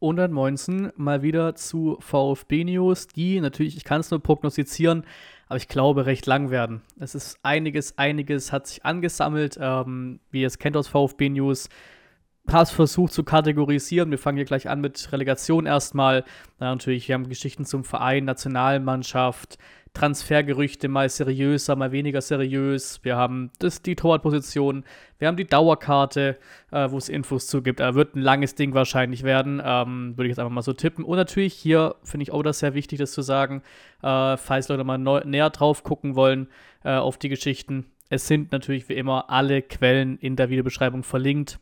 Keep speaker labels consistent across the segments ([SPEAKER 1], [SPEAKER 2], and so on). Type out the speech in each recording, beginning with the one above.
[SPEAKER 1] Und dann Moinsen mal wieder zu VfB News, die natürlich, ich kann es nur prognostizieren, aber ich glaube, recht lang werden. Es ist einiges, einiges hat sich angesammelt. Ähm, wie ihr es kennt aus VfB News, hast versucht zu kategorisieren. Wir fangen hier gleich an mit Relegation erstmal. Na, natürlich, wir haben Geschichten zum Verein, Nationalmannschaft, Transfergerüchte, mal seriöser, mal weniger seriös. Wir haben das, die Torwartposition, wir haben die Dauerkarte, äh, wo es Infos zu gibt. Äh, wird ein langes Ding wahrscheinlich werden, ähm, würde ich jetzt einfach mal so tippen. Und natürlich hier finde ich auch das sehr wichtig, das zu sagen, äh, falls Leute mal neu, näher drauf gucken wollen äh, auf die Geschichten. Es sind natürlich wie immer alle Quellen in der Videobeschreibung verlinkt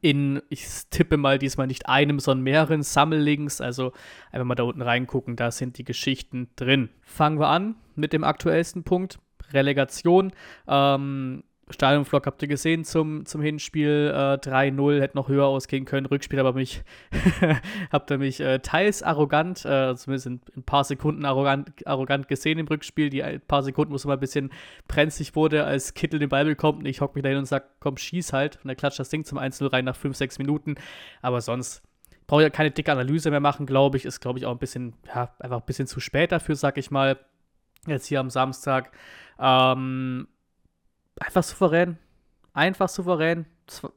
[SPEAKER 1] in, ich tippe mal diesmal nicht einem, sondern mehreren Sammellinks. Also einfach mal da unten reingucken, da sind die Geschichten drin. Fangen wir an mit dem aktuellsten Punkt, Relegation. Ähm, Stadionvlog habt ihr gesehen zum, zum Hinspiel äh, 3-0, hätte noch höher ausgehen können. Rückspiel aber mich, habt ihr mich äh, teils arrogant, äh, zumindest in, in, ein paar Sekunden arrogant, arrogant gesehen im Rückspiel. Die ein paar Sekunden, wo es mal ein bisschen brenzlig wurde, als Kittel den Ball bekommt und ich hocke mich da hin und sage, komm, schieß halt. Und er klatscht das Ding zum 1-0 rein nach 5, 6 Minuten. Aber sonst brauche ich ja keine dicke Analyse mehr machen, glaube ich. Ist, glaube ich, auch ein bisschen, ja, einfach ein bisschen zu spät dafür, sag ich mal. Jetzt hier am Samstag. Ähm, einfach souverän. Einfach souverän.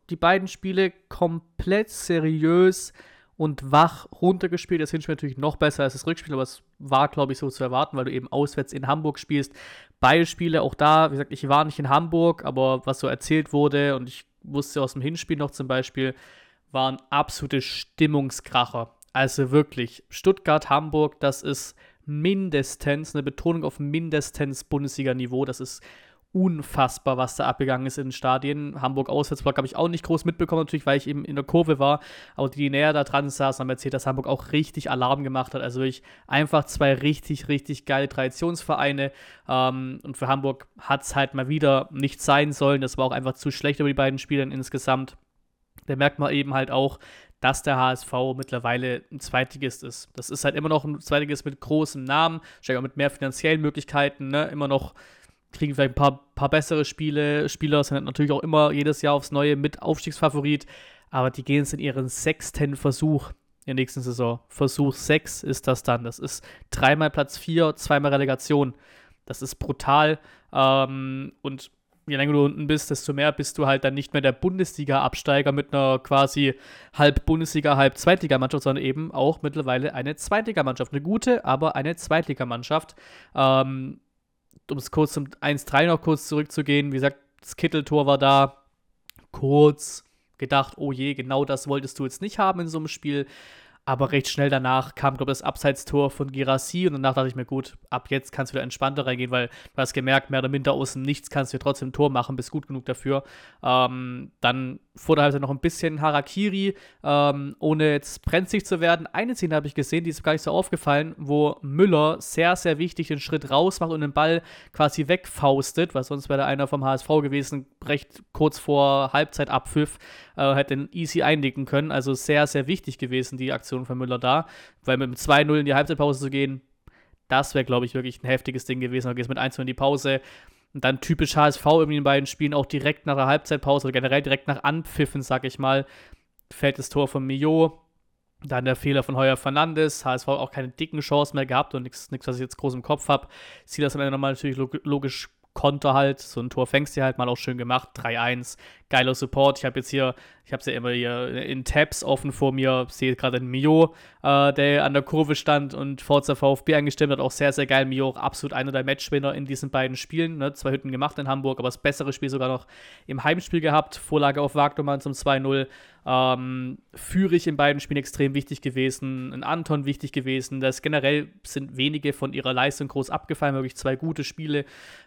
[SPEAKER 1] Die beiden Spiele komplett seriös und wach runtergespielt. Das Hinspiel natürlich noch besser als das Rückspiel, aber es war, glaube ich, so zu erwarten, weil du eben auswärts in Hamburg spielst. Beide Spiele, auch da, wie gesagt, ich war nicht in Hamburg, aber was so erzählt wurde und ich wusste aus dem Hinspiel noch zum Beispiel, waren absolute Stimmungskracher. Also wirklich, Stuttgart, Hamburg, das ist mindestens, eine Betonung auf mindestens Bundesliga-Niveau. Das ist unfassbar, was da abgegangen ist in den Stadien. Hamburg Auswärtsblock habe ich auch nicht groß mitbekommen, natürlich, weil ich eben in der Kurve war. Aber die, die näher da dran saßen, haben erzählt, dass Hamburg auch richtig Alarm gemacht hat. Also wirklich einfach zwei richtig, richtig geile Traditionsvereine. Ähm, und für Hamburg hat es halt mal wieder nicht sein sollen. Das war auch einfach zu schlecht über die beiden Spiele insgesamt. Da merkt man eben halt auch, dass der HSV mittlerweile ein Zweitligist ist. Das ist halt immer noch ein Zweitligist mit großem Namen, auch mit mehr finanziellen Möglichkeiten, ne? immer noch kriegen vielleicht ein paar, paar bessere Spiele. Spieler sind natürlich auch immer jedes Jahr aufs Neue mit Aufstiegsfavorit, aber die gehen jetzt in ihren sechsten Versuch in der nächsten Saison. Versuch 6 ist das dann. Das ist dreimal Platz 4, zweimal Relegation. Das ist brutal. Ähm, und je länger du unten bist, desto mehr bist du halt dann nicht mehr der Bundesliga-Absteiger mit einer quasi halb Bundesliga, halb Zweitligamannschaft, sondern eben auch mittlerweile eine Zweitligamannschaft. Eine gute, aber eine Zweitligamannschaft. Ähm, um es kurz zum 1-3 noch kurz zurückzugehen, wie gesagt, das Kitteltor war da kurz gedacht, oh je, genau das wolltest du jetzt nicht haben in so einem Spiel. Aber recht schnell danach kam, glaube ich, das Abseitstor von Girassi und danach dachte ich mir, gut, ab jetzt kannst du wieder entspannter reingehen, weil du hast gemerkt, mehr oder minder aus dem Nichts kannst du trotzdem ein Tor machen, bist gut genug dafür. Ähm, dann vor der Halbzeit noch ein bisschen Harakiri, ähm, ohne jetzt brenzlig zu werden. Eine Szene habe ich gesehen, die ist gar nicht so aufgefallen, wo Müller sehr, sehr wichtig den Schritt raus macht und den Ball quasi wegfaustet, weil sonst wäre da einer vom HSV gewesen, recht kurz vor Halbzeitabpfiff, äh, hätte den easy einlegen können. Also sehr, sehr wichtig gewesen, die Aktion von Müller da, weil mit dem 2-0 in die Halbzeitpause zu gehen, das wäre, glaube ich, wirklich ein heftiges Ding gewesen. Du gehst mit 1 in die Pause. Und dann typisch HSV irgendwie in beiden Spielen auch direkt nach der Halbzeitpause oder generell direkt nach Anpfiffen, sag ich mal, fällt das Tor von Mio. Dann der Fehler von Heuer Fernandes. HSV auch keine dicken Chancen mehr gehabt und nichts, was ich jetzt groß im Kopf habe. Sieht das am Ende nochmal natürlich logisch Konter halt, so ein Tor fängst du halt mal auch schön gemacht, 3-1, geiler Support. Ich habe jetzt hier, ich habe es ja immer hier in Tabs offen vor mir, sehe gerade einen Mio, äh, der an der Kurve stand und Forza VfB eingestimmt hat, auch sehr, sehr geil. Mio, absolut einer der Matchwinner in diesen beiden Spielen, ne? zwei Hütten gemacht in Hamburg, aber das bessere Spiel sogar noch im Heimspiel gehabt, Vorlage auf Wagnermann zum 2-0. Ähm, Fürich in beiden Spielen extrem wichtig gewesen, ein Anton wichtig gewesen. Das generell sind wenige von ihrer Leistung groß abgefallen, wirklich zwei gute Spiele,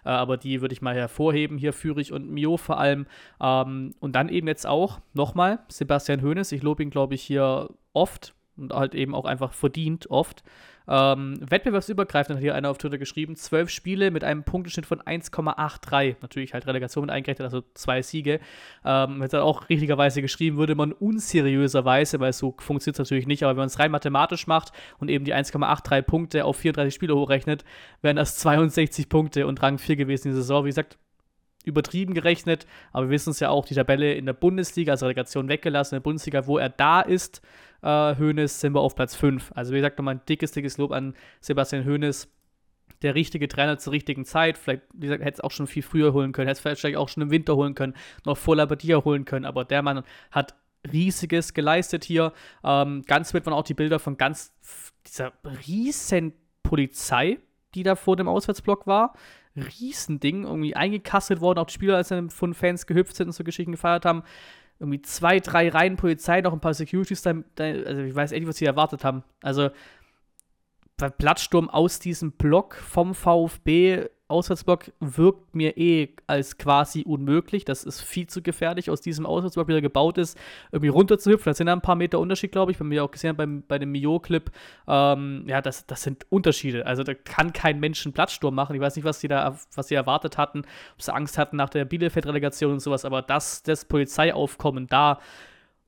[SPEAKER 1] äh, aber die würde ich mal hervorheben, hier Fürich und Mio vor allem. Ähm, und dann eben jetzt auch nochmal Sebastian Hoeneß. Ich lobe ihn, glaube ich, hier oft und halt eben auch einfach verdient oft. Ähm, wettbewerbsübergreifend hat hier einer auf Twitter geschrieben, zwölf Spiele mit einem Punkteschnitt von 1,83. Natürlich halt Relegation mit eingerechnet, also zwei Siege. Ähm, jetzt auch richtigerweise geschrieben, würde man unseriöserweise, weil so funktioniert es natürlich nicht, aber wenn man es rein mathematisch macht und eben die 1,83 Punkte auf 34 Spiele hochrechnet, wären das 62 Punkte und Rang 4 gewesen in der Saison. Wie gesagt, übertrieben gerechnet, aber wir wissen es ja auch, die Tabelle in der Bundesliga, also Relegation weggelassen, in der Bundesliga, wo er da ist, äh, Hoeneß, sind wir auf Platz 5. Also wie gesagt, nochmal ein dickes, dickes Lob an Sebastian Hoeneß. Der richtige Trainer zur richtigen Zeit. Vielleicht, wie gesagt, hätte es auch schon viel früher holen können, hätte es vielleicht auch schon im Winter holen können, noch vor Labadia holen können, aber der Mann hat riesiges geleistet hier. Ähm, ganz mit waren auch die Bilder von ganz dieser riesen Polizei, die da vor dem Auswärtsblock war. Riesending, irgendwie eingekasselt worden, auch die Spieler, als dann von Fans gehüpft sind und so Geschichten gefeiert haben. Irgendwie zwei, drei Reihen Polizei, noch ein paar Securities, da, also ich weiß echt, was sie erwartet haben. Also, Plattsturm aus diesem Block vom VfB Auswärtsblock wirkt mir eh als quasi unmöglich. Das ist viel zu gefährlich, aus diesem Auswärtsblock, wie er gebaut ist, irgendwie runterzuhüpfen. Das sind da ein paar Meter Unterschied, glaube ich. Wenn wir auch gesehen beim, bei dem Mio-Clip. Ähm, ja, das, das sind Unterschiede. Also da kann kein Mensch einen Plattsturm machen. Ich weiß nicht, was sie da, was sie erwartet hatten, ob sie Angst hatten nach der Bielefeld-Relegation und sowas. Aber das, das Polizeiaufkommen da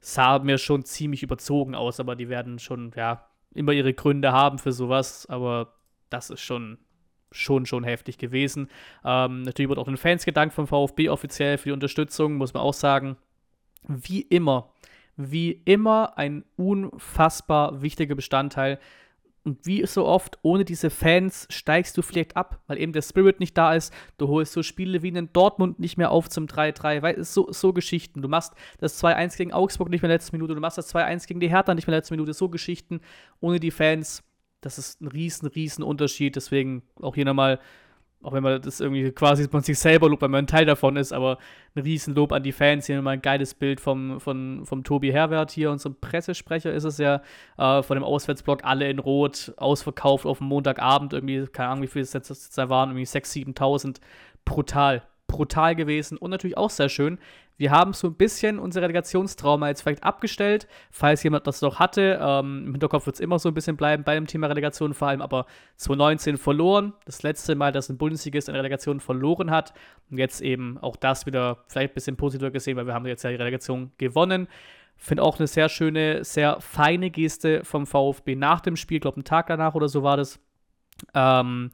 [SPEAKER 1] sah mir schon ziemlich überzogen aus. Aber die werden schon, ja, immer ihre Gründe haben für sowas. Aber das ist schon schon, schon heftig gewesen. Ähm, natürlich wird auch den Fans gedankt vom VfB offiziell für die Unterstützung, muss man auch sagen. Wie immer, wie immer ein unfassbar wichtiger Bestandteil. Und wie so oft, ohne diese Fans steigst du vielleicht ab, weil eben der Spirit nicht da ist. Du holst so Spiele wie in Dortmund nicht mehr auf zum 3-3, weil es so, so Geschichten. Du machst das 2-1 gegen Augsburg nicht mehr letzte Minute, du machst das 2-1 gegen die Hertha nicht mehr letzte Minute. So Geschichten. Ohne die Fans das ist ein riesen, riesen Unterschied. Deswegen auch hier nochmal, auch wenn man das irgendwie quasi man sich selber lobt, weil man ein Teil davon ist, aber ein riesen Lob an die Fans. Hier nochmal ein geiles Bild vom, vom, vom Tobi Herwert hier, unserem Pressesprecher ist es ja, äh, von dem Auswärtsblock, alle in Rot, ausverkauft auf dem Montagabend, irgendwie, keine Ahnung, wie viele es jetzt da waren, irgendwie 6.000, 7.000. Brutal, brutal gewesen und natürlich auch sehr schön, wir haben so ein bisschen unser Relegationstrauma jetzt vielleicht abgestellt, falls jemand das noch hatte. Ähm, Im Hinterkopf wird es immer so ein bisschen bleiben bei dem Thema Relegation vor allem, aber 2019 verloren. Das letzte Mal, dass ein Bundesligist eine Relegation verloren hat. Und jetzt eben auch das wieder vielleicht ein bisschen positiver gesehen, weil wir haben jetzt ja die Relegation gewonnen. Finde auch eine sehr schöne, sehr feine Geste vom VfB nach dem Spiel, ich glaube einen Tag danach oder so war das. Ähm,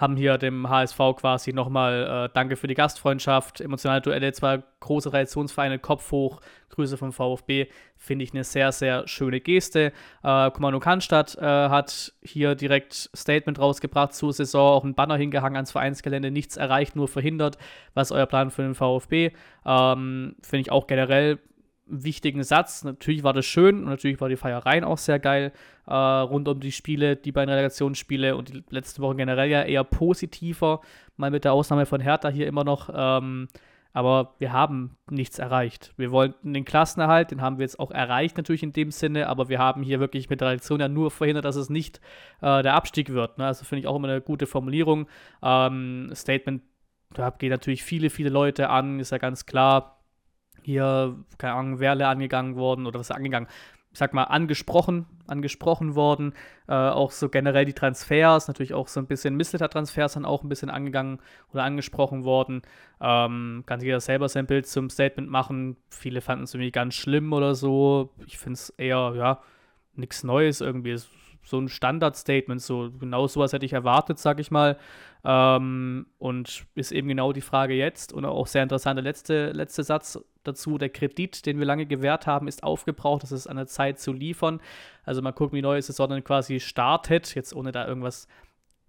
[SPEAKER 1] haben hier dem HSV quasi nochmal äh, Danke für die Gastfreundschaft, emotionale Duelle, zwei große Traditionsvereine, Kopf hoch, Grüße vom VfB, finde ich eine sehr, sehr schöne Geste. Äh, Kommando Cannstatt äh, hat hier direkt Statement rausgebracht zur Saison, auch ein Banner hingehangen ans Vereinsgelände, nichts erreicht, nur verhindert. Was ist euer Plan für den VfB? Ähm, finde ich auch generell wichtigen Satz. Natürlich war das schön und natürlich war die Feiereien auch sehr geil äh, rund um die Spiele, die beiden Relegationsspiele und die letzten Wochen generell ja eher positiver, mal mit der Ausnahme von Hertha hier immer noch. Ähm, aber wir haben nichts erreicht. Wir wollten den Klassenerhalt, den haben wir jetzt auch erreicht, natürlich in dem Sinne, aber wir haben hier wirklich mit der ja nur verhindert, dass es nicht äh, der Abstieg wird. Ne? Also finde ich auch immer eine gute Formulierung. Ähm, Statement, da geht natürlich viele, viele Leute an, ist ja ganz klar hier, keine Ahnung, Werle angegangen worden oder was angegangen, ich sag mal, angesprochen, angesprochen worden. Äh, auch so generell die Transfers, natürlich auch so ein bisschen Missliter-Transfers dann auch ein bisschen angegangen oder angesprochen worden. Ähm, kann jeder selber sein Bild zum Statement machen. Viele fanden es irgendwie ganz schlimm oder so. Ich finde es eher, ja, nichts Neues irgendwie so ein Standard-Statement, so genau sowas hätte ich erwartet, sag ich mal. Ähm, und ist eben genau die Frage jetzt und auch sehr interessant der letzte, letzte Satz dazu. Der Kredit, den wir lange gewährt haben, ist aufgebraucht. Das ist an der Zeit zu liefern. Also mal gucken, wie neue Saison dann quasi startet, jetzt ohne da irgendwas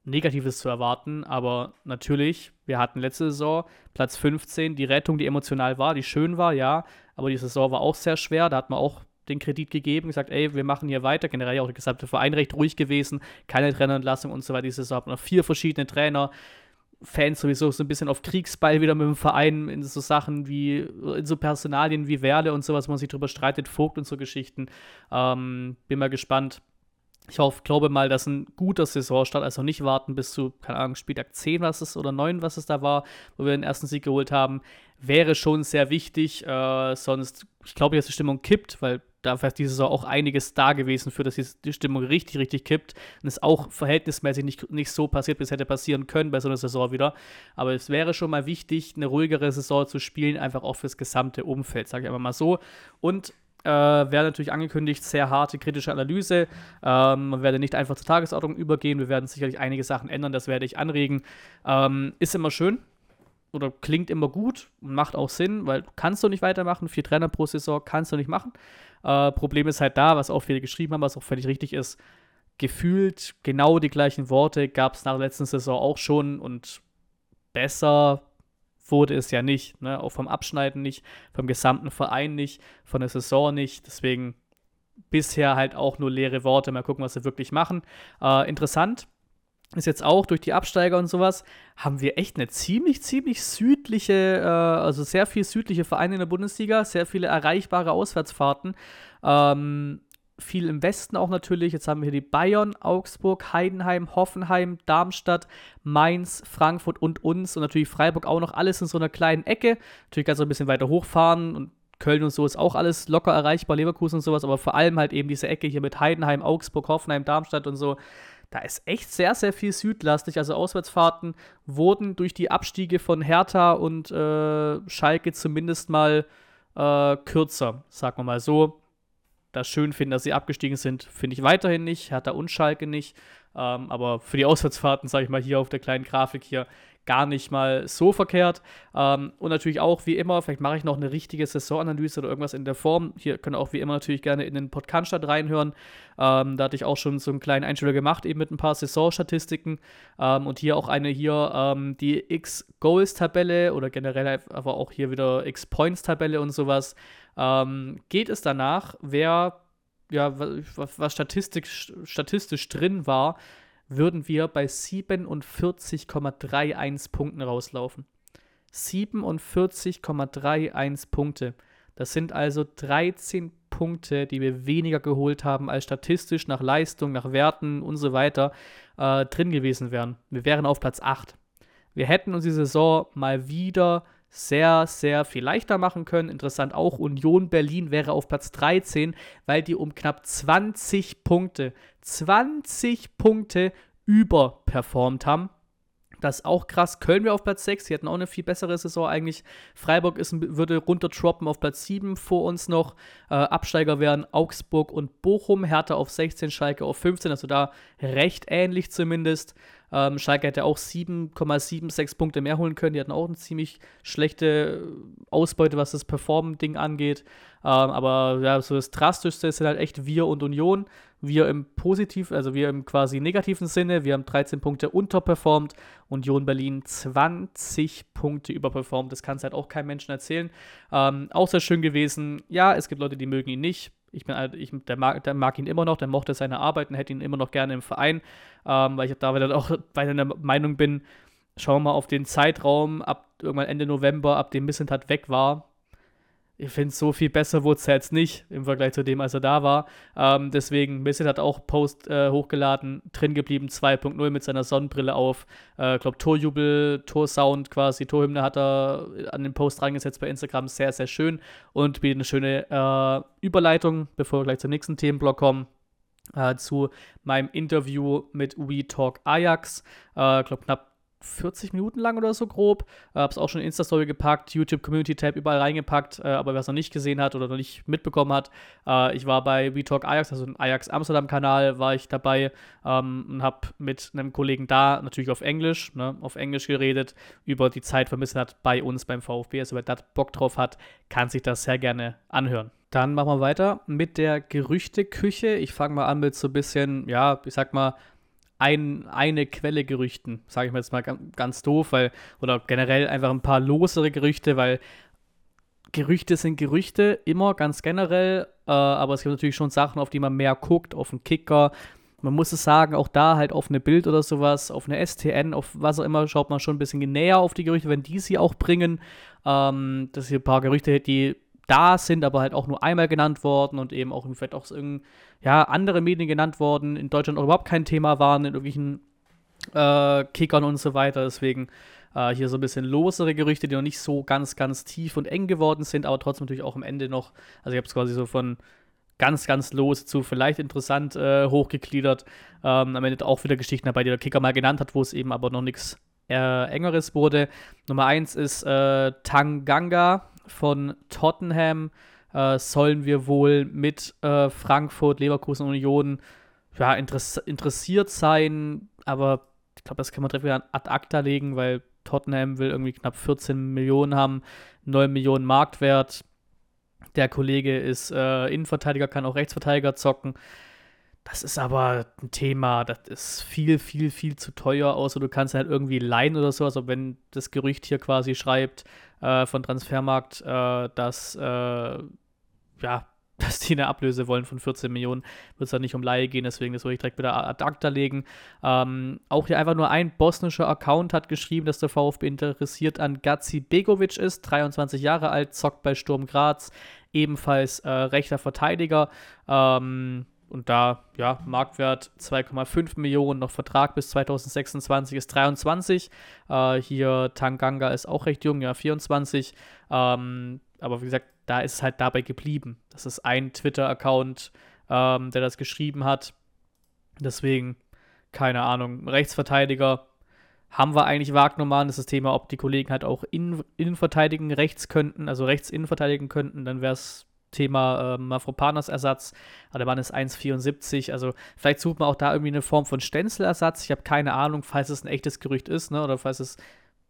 [SPEAKER 1] Negatives zu erwarten, aber natürlich, wir hatten letzte Saison Platz 15, die Rettung, die emotional war, die schön war, ja, aber die Saison war auch sehr schwer, da hat man auch den Kredit gegeben, gesagt, ey, wir machen hier weiter. Generell auch der gesamte Verein recht ruhig gewesen, keine Trainerentlassung und so weiter. Diese Saison hat noch vier verschiedene Trainer. Fans sowieso so ein bisschen auf Kriegsball wieder mit dem Verein in so Sachen wie, in so Personalien wie Werle und sowas, wo man sich drüber streitet, Vogt und so Geschichten. Ähm, bin mal gespannt. Ich hoffe, glaube mal, dass ein guter Saisonstart, also nicht warten bis zu, keine Ahnung, Spieltag 10, was es oder 9, was es da war, wo wir den ersten Sieg geholt haben, wäre schon sehr wichtig. Äh, sonst, ich glaube, dass die Stimmung kippt, weil da ist diese Saison auch einiges da gewesen, für dass die Stimmung richtig, richtig kippt. Und es auch verhältnismäßig nicht, nicht so passiert, wie es hätte passieren können bei so einer Saison wieder. Aber es wäre schon mal wichtig, eine ruhigere Saison zu spielen, einfach auch fürs gesamte Umfeld, sage ich einfach mal so. Und äh, wäre natürlich angekündigt, sehr harte kritische Analyse. Ähm, man werde nicht einfach zur Tagesordnung übergehen. Wir werden sicherlich einige Sachen ändern, das werde ich anregen. Ähm, ist immer schön, oder klingt immer gut und macht auch Sinn, weil du kannst du nicht weitermachen, vier Trainer pro Saison kannst du nicht machen. Äh, Problem ist halt da, was auch viele geschrieben haben, was auch völlig richtig ist, gefühlt genau die gleichen Worte gab es nach der letzten Saison auch schon und besser wurde es ja nicht. Ne? Auch vom Abschneiden nicht, vom gesamten Verein nicht, von der Saison nicht. Deswegen bisher halt auch nur leere Worte. Mal gucken, was sie wirklich machen. Äh, interessant ist jetzt auch durch die Absteiger und sowas, haben wir echt eine ziemlich, ziemlich südliche, äh, also sehr viel südliche Vereine in der Bundesliga, sehr viele erreichbare Auswärtsfahrten. Ähm, viel im Westen auch natürlich. Jetzt haben wir hier die Bayern, Augsburg, Heidenheim, Hoffenheim, Darmstadt, Mainz, Frankfurt und uns und natürlich Freiburg auch noch alles in so einer kleinen Ecke. Natürlich kannst du ein bisschen weiter hochfahren und Köln und so ist auch alles locker erreichbar, Leverkusen und sowas, aber vor allem halt eben diese Ecke hier mit Heidenheim, Augsburg, Hoffenheim, Darmstadt und so. Da ist echt sehr, sehr viel südlastig. Also Auswärtsfahrten wurden durch die Abstiege von Hertha und äh, Schalke zumindest mal äh, kürzer, sagen wir mal so das schön finden, dass sie abgestiegen sind, finde ich weiterhin nicht. Hertha und Schalke nicht. Ähm, aber für die Auswärtsfahrten, sage ich mal, hier auf der kleinen Grafik hier gar nicht mal so verkehrt. Ähm, und natürlich auch, wie immer, vielleicht mache ich noch eine richtige Saisonanalyse oder irgendwas in der Form. Hier könnt ihr auch wie immer natürlich gerne in den Podcast reinhören. Ähm, da hatte ich auch schon so einen kleinen Einspieler gemacht, eben mit ein paar Saisonstatistiken. Ähm, und hier auch eine hier, ähm, die X-Goals-Tabelle oder generell aber auch hier wieder X-Points-Tabelle und sowas ähm, geht es danach, wer, ja, was, was statistisch, statistisch drin war, würden wir bei 47,31 Punkten rauslaufen. 47,31 Punkte. Das sind also 13 Punkte, die wir weniger geholt haben, als statistisch nach Leistung, nach Werten und so weiter äh, drin gewesen wären. Wir wären auf Platz 8. Wir hätten uns die Saison mal wieder sehr, sehr viel leichter machen können. Interessant auch, Union Berlin wäre auf Platz 13, weil die um knapp 20 Punkte, 20 Punkte überperformt haben. Das ist auch krass. Köln wäre auf Platz 6. Sie hätten auch eine viel bessere Saison eigentlich. Freiburg ist, würde runtertroppen auf Platz 7 vor uns noch. Äh, Absteiger wären Augsburg und Bochum. Hertha auf 16, Schalke auf 15. Also da recht ähnlich zumindest. Ähm, Schalke hätte auch 7,76 Punkte mehr holen können. Die hatten auch eine ziemlich schlechte Ausbeute, was das Performen-Ding angeht. Ähm, aber ja, so das Drastischste sind halt echt wir und Union. Wir im positiv, also wir im quasi negativen Sinne. Wir haben 13 Punkte unterperformt. Union Berlin 20 Punkte überperformt. Das kann es halt auch keinem Menschen erzählen. Ähm, auch sehr schön gewesen. Ja, es gibt Leute, die mögen ihn nicht ich bin halt, ich, der, mag, der mag ihn immer noch, der mochte seine Arbeit und hätte ihn immer noch gerne im Verein, ähm, weil ich da dann auch weiter der Meinung bin, schauen wir mal auf den Zeitraum ab irgendwann Ende November, ab dem Missentat weg war, ich finde so viel besser wurde es jetzt nicht im Vergleich zu dem, als er da war. Ähm, deswegen, Misset hat auch Post äh, hochgeladen, drin geblieben, 2.0 mit seiner Sonnenbrille auf. Ich äh, glaube, Torjubel, Torsound quasi, Torhymne hat er an den Post reingesetzt bei Instagram. Sehr, sehr schön und bietet eine schöne äh, Überleitung, bevor wir gleich zum nächsten Themenblock kommen. Äh, zu meinem Interview mit We Talk Ajax. Äh, ich glaube, knapp 40 Minuten lang oder so grob. Äh, hab's auch schon in Insta-Story gepackt, YouTube Community Tab überall reingepackt, äh, aber wer es noch nicht gesehen hat oder noch nicht mitbekommen hat, äh, ich war bei WeTalk Ajax, also im Ajax Amsterdam-Kanal, war ich dabei ähm, und habe mit einem Kollegen da natürlich auf Englisch, ne, auf Englisch geredet, über die Zeit vermissen hat bei uns beim VfB. Also wer da Bock drauf hat, kann sich das sehr gerne anhören. Dann machen wir weiter mit der Gerüchteküche. Ich fange mal an mit so ein bisschen, ja, ich sag mal, ein, eine Quelle Gerüchten, sage ich mal jetzt mal ganz, doof, weil, oder generell einfach ein paar losere Gerüchte, weil Gerüchte sind Gerüchte, immer ganz generell, äh, aber es gibt natürlich schon Sachen, auf die man mehr guckt, auf den Kicker. Man muss es sagen, auch da halt auf eine Bild oder sowas, auf eine STN, auf was auch immer, schaut man schon ein bisschen näher auf die Gerüchte, wenn die sie auch bringen. Ähm, dass hier ein paar Gerüchte, die da sind, aber halt auch nur einmal genannt worden und eben auch vielleicht auch irgend, ja, andere Medien genannt worden, in Deutschland auch überhaupt kein Thema waren, in irgendwelchen äh, Kickern und so weiter. Deswegen äh, hier so ein bisschen losere Gerüchte, die noch nicht so ganz, ganz tief und eng geworden sind, aber trotzdem natürlich auch am Ende noch, also ich habe es quasi so von ganz, ganz los zu vielleicht interessant äh, hochgegliedert. Ähm, am Ende auch wieder Geschichten dabei, die der Kicker mal genannt hat, wo es eben aber noch nichts äh, Engeres wurde. Nummer eins ist äh, Tanganga, von Tottenham äh, sollen wir wohl mit äh, Frankfurt, Leverkusen Union ja, interess interessiert sein, aber ich glaube, das kann man direkt wieder ad acta legen, weil Tottenham will irgendwie knapp 14 Millionen haben, 9 Millionen Marktwert. Der Kollege ist äh, Innenverteidiger, kann auch Rechtsverteidiger zocken. Das ist aber ein Thema, das ist viel, viel, viel zu teuer, außer du kannst halt irgendwie leihen oder so. Also wenn das Gerücht hier quasi schreibt äh, von Transfermarkt, äh, dass äh, ja, dass die eine Ablöse wollen von 14 Millionen, wird es dann nicht um Laie gehen, deswegen das würde ich direkt wieder ad acta legen. Ähm, auch hier einfach nur ein bosnischer Account hat geschrieben, dass der VfB interessiert an Gazi Begovic ist, 23 Jahre alt, zockt bei Sturm Graz, ebenfalls äh, rechter Verteidiger. Ähm, und da, ja, Marktwert 2,5 Millionen, noch Vertrag bis 2026 ist 23. Äh, hier Tanganga ist auch recht jung, ja, 24. Ähm, aber wie gesagt, da ist es halt dabei geblieben. Das ist ein Twitter-Account, ähm, der das geschrieben hat. Deswegen, keine Ahnung, Rechtsverteidiger haben wir eigentlich wahrgenommen. Das ist das Thema, ob die Kollegen halt auch innen, innen rechts könnten, also rechts innen könnten, dann wäre es Thema äh, Mafropanos Ersatz. Aber der Mann ist 1,74. Also vielleicht sucht man auch da irgendwie eine Form von Stenzelersatz. Ich habe keine Ahnung, falls es ein echtes Gerücht ist, ne? Oder falls es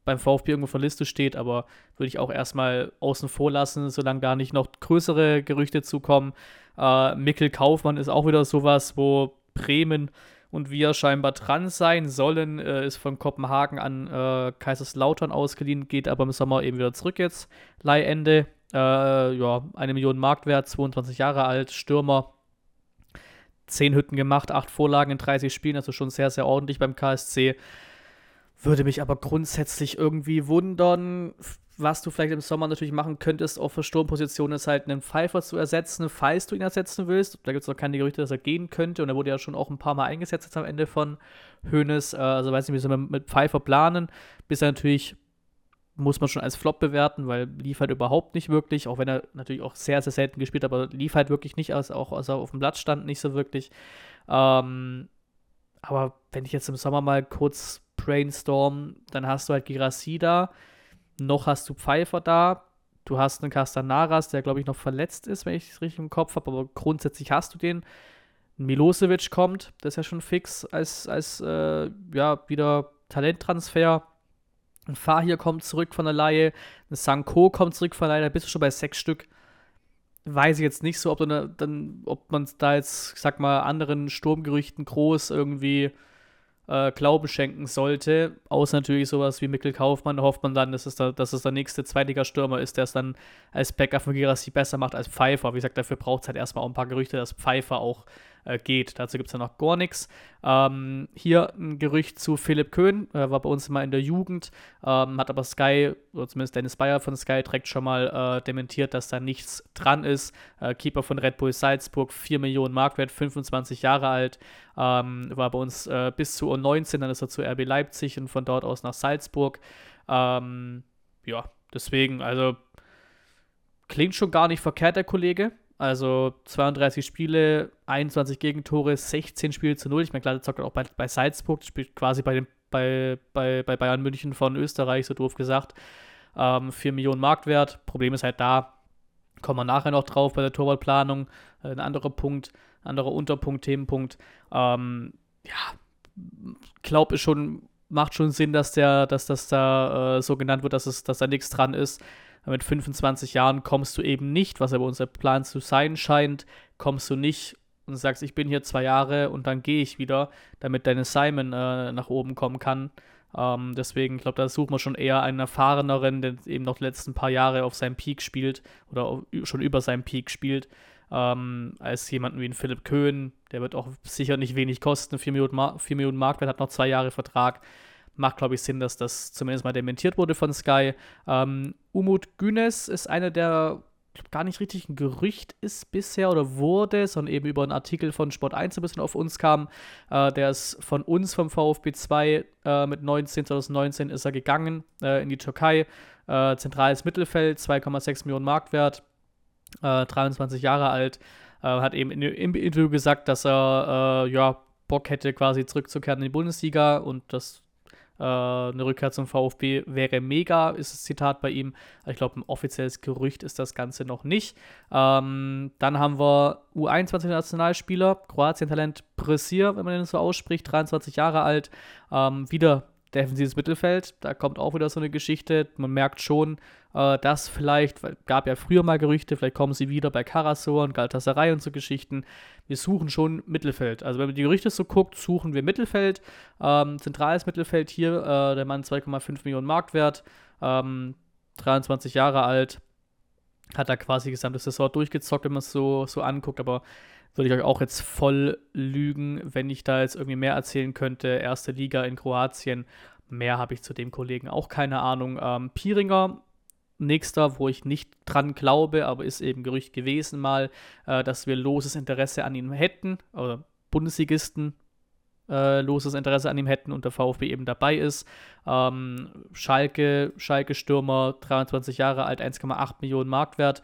[SPEAKER 1] beim VfB irgendwo von Liste steht, aber würde ich auch erstmal außen vor lassen, solange da nicht noch größere Gerüchte zukommen. Äh, Mikkel Kaufmann ist auch wieder sowas, wo Bremen und wir scheinbar dran sein sollen, äh, ist von Kopenhagen an äh, Kaiserslautern ausgeliehen, geht aber im Sommer eben wieder zurück jetzt. Leihende. Äh, ja, eine Million Marktwert, 22 Jahre alt, Stürmer. Zehn Hütten gemacht, acht Vorlagen in 30 Spielen, also schon sehr, sehr ordentlich beim KSC. Würde mich aber grundsätzlich irgendwie wundern, was du vielleicht im Sommer natürlich machen könntest, auf der Sturmposition ist halt einen Pfeiffer zu ersetzen, falls du ihn ersetzen willst. Da gibt es noch keine Gerüchte, dass er gehen könnte und er wurde ja schon auch ein paar Mal eingesetzt jetzt am Ende von Hoeneß. Äh, also weiß nicht, wie sie mit Pfeiffer planen. Bisher natürlich muss man schon als Flop bewerten, weil lief halt überhaupt nicht wirklich, auch wenn er natürlich auch sehr, sehr selten gespielt hat, aber lief halt wirklich nicht, als auch als er auf dem Blatt stand, nicht so wirklich. Ähm, aber wenn ich jetzt im Sommer mal kurz brainstorm, dann hast du halt Girassi da, noch hast du Pfeiffer da, du hast einen Castanaras, der glaube ich noch verletzt ist, wenn ich es richtig im Kopf habe, aber grundsätzlich hast du den. Milosevic kommt, das ist ja schon fix als, als äh, ja, wieder Talenttransfer. Ein Fahir kommt zurück von der Laie, ein Sanko kommt zurück von der Laie, da bist du schon bei sechs Stück. Weiß ich jetzt nicht so, ob, dann, ob man da jetzt, sag mal, anderen Sturmgerüchten groß irgendwie äh, Glaube schenken sollte. Außer natürlich sowas wie Mikkel Kaufmann, da hofft man dann, dass es, da, dass es der nächste Zweitliga-Stürmer ist, der es dann als Backup von Girassi besser macht als Pfeiffer. Wie gesagt, dafür braucht es halt erstmal auch ein paar Gerüchte, dass Pfeiffer auch äh, geht. Dazu gibt es ja noch gar nichts. Ähm, hier ein Gerücht zu Philipp Köhn, äh, war bei uns immer in der Jugend, ähm, hat aber Sky, oder zumindest Dennis Bayer von Sky direkt schon mal äh, dementiert, dass da nichts dran ist. Äh, Keeper von Red Bull Salzburg, 4 Millionen Marktwert, 25 Jahre alt, ähm, war bei uns äh, bis zu U19, dann ist er zu RB Leipzig und von dort aus nach Salzburg. Ähm, ja, deswegen, also klingt schon gar nicht verkehrt, der Kollege. Also 32 Spiele, 21 Gegentore, 16 Spiele zu 0. Ich meine, klar, der zockt auch bei, bei Salzburg, spielt quasi bei, dem, bei, bei, bei Bayern München von Österreich, so doof gesagt. Ähm, 4 Millionen Marktwert. Problem ist halt da, kommen wir nachher noch drauf bei der Torwartplanung. Äh, ein anderer Punkt, anderer Unterpunkt, Themenpunkt. Ähm, ja, glaube ich schon, macht schon Sinn, dass der, dass das da äh, so genannt wird, dass es, dass da nichts dran ist mit 25 Jahren kommst du eben nicht, was aber unser Plan zu sein scheint, kommst du nicht und sagst, ich bin hier zwei Jahre und dann gehe ich wieder, damit deine Simon äh, nach oben kommen kann. Ähm, deswegen, ich glaube, da suchen wir schon eher einen erfahreneren, der eben noch die letzten paar Jahre auf seinem Peak spielt oder schon über seinem Peak spielt, ähm, als jemanden wie ein Philipp Köhn. Der wird auch sicher nicht wenig kosten. 4 Millionen, Mar Millionen Marktwert, hat noch zwei Jahre Vertrag macht, glaube ich, Sinn, dass das zumindest mal dementiert wurde von Sky. Ähm, Umut Günes ist einer der gar nicht richtig ein Gerücht ist bisher oder wurde, sondern eben über einen Artikel von Sport 1 ein bisschen auf uns kam. Äh, der ist von uns, vom VfB 2, äh, mit 19, 2019 ist er gegangen äh, in die Türkei. Äh, zentrales Mittelfeld, 2,6 Millionen Marktwert, 23 äh, Jahre alt. Äh, hat eben im Interview gesagt, dass er ja Bock hätte, quasi zurückzukehren in die Bundesliga und das eine Rückkehr zum VfB wäre mega, ist das Zitat bei ihm. Ich glaube, ein offizielles Gerücht ist das Ganze noch nicht. Ähm, dann haben wir U21-Nationalspieler, Kroatien-Talent Bresir, wenn man den so ausspricht, 23 Jahre alt. Ähm, wieder defensives Mittelfeld, da kommt auch wieder so eine Geschichte. Man merkt schon, äh, dass vielleicht, weil gab ja früher mal Gerüchte, vielleicht kommen sie wieder bei Karasor und Galatasaray und so Geschichten. Wir suchen schon Mittelfeld. Also wenn man die Gerüchte so guckt, suchen wir Mittelfeld. Ähm, zentrales Mittelfeld hier, äh, der Mann 2,5 Millionen Marktwert, ähm, 23 Jahre alt, hat da quasi die gesamte Saison durchgezockt, wenn man es so, so anguckt, aber würde ich euch auch jetzt voll lügen, wenn ich da jetzt irgendwie mehr erzählen könnte. Erste Liga in Kroatien. Mehr habe ich zu dem Kollegen auch keine Ahnung. Ähm, Piringer, nächster, wo ich nicht dran glaube, aber ist eben Gerücht gewesen mal, äh, dass wir loses Interesse an ihm hätten, oder Bundesligisten äh, loses Interesse an ihm hätten und der VfB eben dabei ist. Ähm, Schalke, Schalke-Stürmer, 23 Jahre alt, 1,8 Millionen Marktwert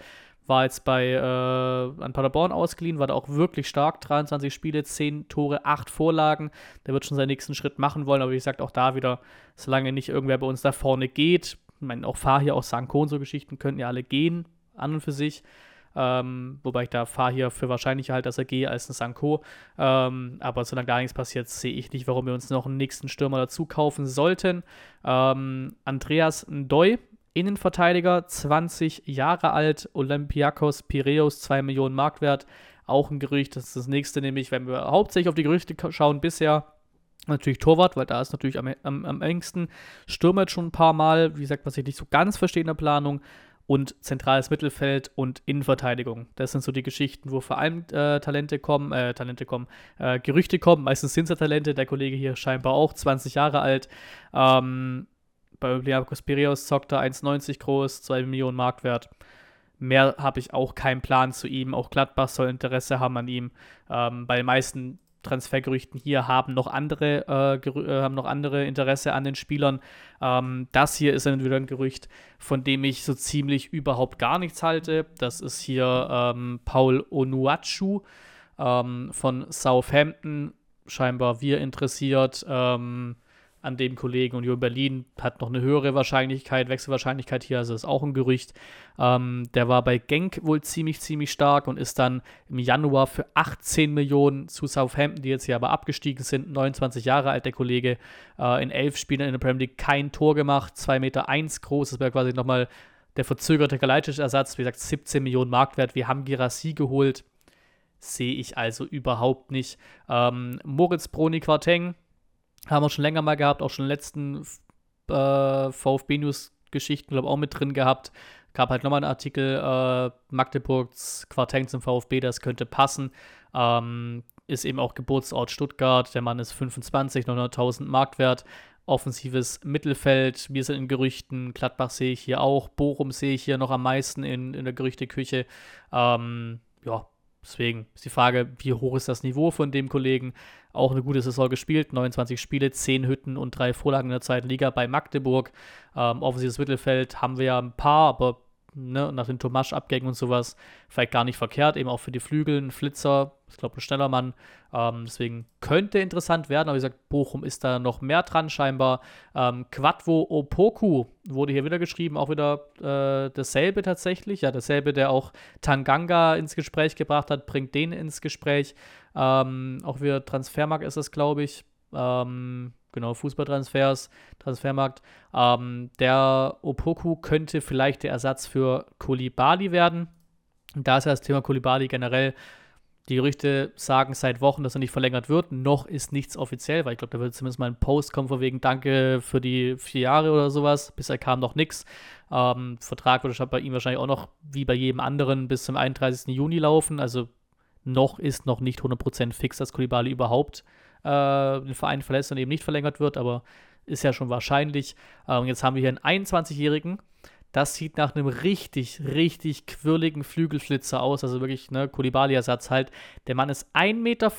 [SPEAKER 1] war jetzt bei äh, an Paderborn ausgeliehen, war da auch wirklich stark, 23 Spiele, 10 Tore, 8 Vorlagen. Der wird schon seinen nächsten Schritt machen wollen, aber wie gesagt, auch da wieder, solange nicht irgendwer bei uns da vorne geht, ich meine, auch Fahr hier, auch Sanko und so Geschichten könnten ja alle gehen, an und für sich. Ähm, wobei ich da Fahr hier für wahrscheinlicher halt, dass er gehe als ein Sanko. Ähm, aber solange da nichts passiert, sehe ich nicht, warum wir uns noch einen nächsten Stürmer dazu kaufen sollten. Ähm, Andreas Ndoy Innenverteidiger, 20 Jahre alt, Olympiakos Piraeus, 2 Millionen Marktwert. Auch ein Gerücht, das ist das nächste, nämlich, wenn wir hauptsächlich auf die Gerüchte schauen, bisher natürlich Torwart, weil da ist natürlich am, am, am engsten. Stürmer jetzt schon ein paar Mal, wie gesagt, was ich nicht so ganz verstehe in der Planung. Und zentrales Mittelfeld und Innenverteidigung. Das sind so die Geschichten, wo vor allem äh, Talente kommen, äh, Talente kommen, äh, Gerüchte kommen. Meistens sind es ja Talente. Der Kollege hier scheinbar auch 20 Jahre alt. Ähm, bei Olympiakos Piraeus zockt er 1,90 groß, 2 Millionen Marktwert. Mehr habe ich auch keinen Plan zu ihm. Auch Gladbach soll Interesse haben an ihm. Ähm, bei den meisten Transfergerüchten hier haben noch andere, äh, äh, haben noch andere Interesse an den Spielern. Ähm, das hier ist dann wieder ein Gerücht, von dem ich so ziemlich überhaupt gar nichts halte. Das ist hier ähm, Paul Onuachu ähm, von Southampton. Scheinbar wir interessiert. Ähm, an dem Kollegen. Union Berlin hat noch eine höhere Wahrscheinlichkeit, Wechselwahrscheinlichkeit hier, also ist auch ein Gerücht. Ähm, der war bei Genk wohl ziemlich, ziemlich stark und ist dann im Januar für 18 Millionen zu Southampton, die jetzt hier aber abgestiegen sind, 29 Jahre alt, der Kollege, äh, in elf Spielen in der Premier League kein Tor gemacht, 2,1 Meter eins groß, das wäre quasi nochmal der verzögerte Kalajdzic-Ersatz, wie gesagt, 17 Millionen Marktwert. Wir haben Girassi geholt, sehe ich also überhaupt nicht. Ähm, Moritz Broni Quarteng, haben wir schon länger mal gehabt, auch schon in den letzten äh, VfB News Geschichten, glaube ich, auch mit drin gehabt. Gab halt nochmal einen Artikel, äh, Magdeburgs Quarteng zum VfB, das könnte passen. Ähm, ist eben auch Geburtsort Stuttgart. Der Mann ist 25, 900.000 Marktwert. Offensives Mittelfeld. Wir sind in Gerüchten. Gladbach sehe ich hier auch. Bochum sehe ich hier noch am meisten in, in der Gerüchteküche. Ähm, ja, Deswegen ist die Frage, wie hoch ist das Niveau von dem Kollegen? Auch eine gute Saison gespielt, 29 Spiele, 10 Hütten und 3 Vorlagen in der zweiten Liga bei Magdeburg. Ähm, offensives Mittelfeld haben wir ja ein paar, aber ne, nach den Tomasch-Abgängen und sowas, vielleicht gar nicht verkehrt, eben auch für die Flügel, ein Flitzer, ich glaube ein schneller Mann, ähm, deswegen könnte interessant werden, aber wie gesagt, Bochum ist da noch mehr dran scheinbar. Ähm, Quadvo Opoku wurde hier wieder geschrieben, auch wieder äh, dasselbe tatsächlich, ja, dasselbe, der auch Tanganga ins Gespräch gebracht hat, bringt den ins Gespräch, ähm, auch wieder Transfermarkt ist es, glaube ich, ähm, genau, Fußballtransfers, Transfermarkt. Ähm, der Opoku könnte vielleicht der Ersatz für Kulibali werden. Da ist ja das Thema Kulibali generell. Die Gerüchte sagen seit Wochen, dass er nicht verlängert wird. Noch ist nichts offiziell, weil ich glaube, da wird zumindest mal ein Post kommen, von wegen Danke für die vier Jahre oder sowas. Bisher kam noch nichts. Ähm, Vertrag wird bei ihm wahrscheinlich auch noch, wie bei jedem anderen, bis zum 31. Juni laufen. Also noch ist noch nicht 100% fix, dass Kulibali überhaupt äh, den Verein verlässt und eben nicht verlängert wird, aber ist ja schon wahrscheinlich. Äh, und jetzt haben wir hier einen 21-Jährigen. Das sieht nach einem richtig, richtig quirligen Flügelflitzer aus. Also wirklich, ne, Kulibali-Ersatz halt. Der Mann ist 1,65 Meter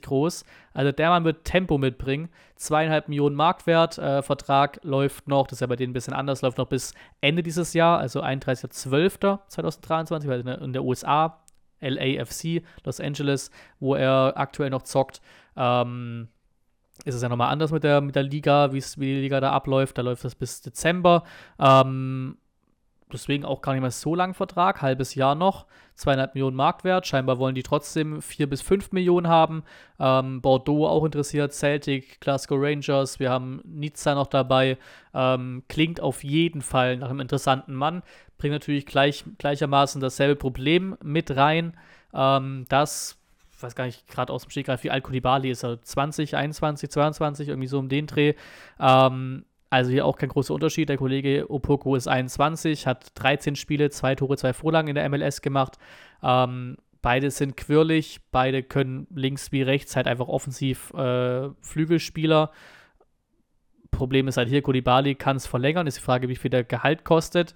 [SPEAKER 1] groß. Also der Mann wird Tempo mitbringen. Zweieinhalb Millionen Marktwert. Äh, Vertrag läuft noch, das ist ja bei denen ein bisschen anders, läuft noch bis Ende dieses Jahr, also 31.12.2023, weil in der USA LAFC, Los Angeles, wo er aktuell noch zockt. Ähm, ist es ja nochmal anders mit der, mit der Liga, wie die Liga da abläuft. Da läuft das bis Dezember. Ähm, deswegen auch gar nicht mehr so lang Vertrag, halbes Jahr noch, zweieinhalb Millionen Marktwert. Scheinbar wollen die trotzdem vier bis fünf Millionen haben. Ähm, Bordeaux auch interessiert, Celtic, Glasgow Rangers, wir haben Nizza noch dabei. Ähm, klingt auf jeden Fall nach einem interessanten Mann. Bringt natürlich gleich, gleichermaßen dasselbe Problem mit rein, ähm, dass weiß gar nicht gerade aus dem Stegreif, wie alt Kulibali ist, er 20, 21, 22, irgendwie so um den Dreh. Ähm, also hier auch kein großer Unterschied. Der Kollege Opoko ist 21, hat 13 Spiele, zwei Tore, zwei Vorlagen in der MLS gemacht. Ähm, beide sind quirlig, beide können links wie rechts halt einfach offensiv äh, Flügelspieler. Problem ist halt hier, Kulibali kann es verlängern. Ist die Frage, wie viel der Gehalt kostet.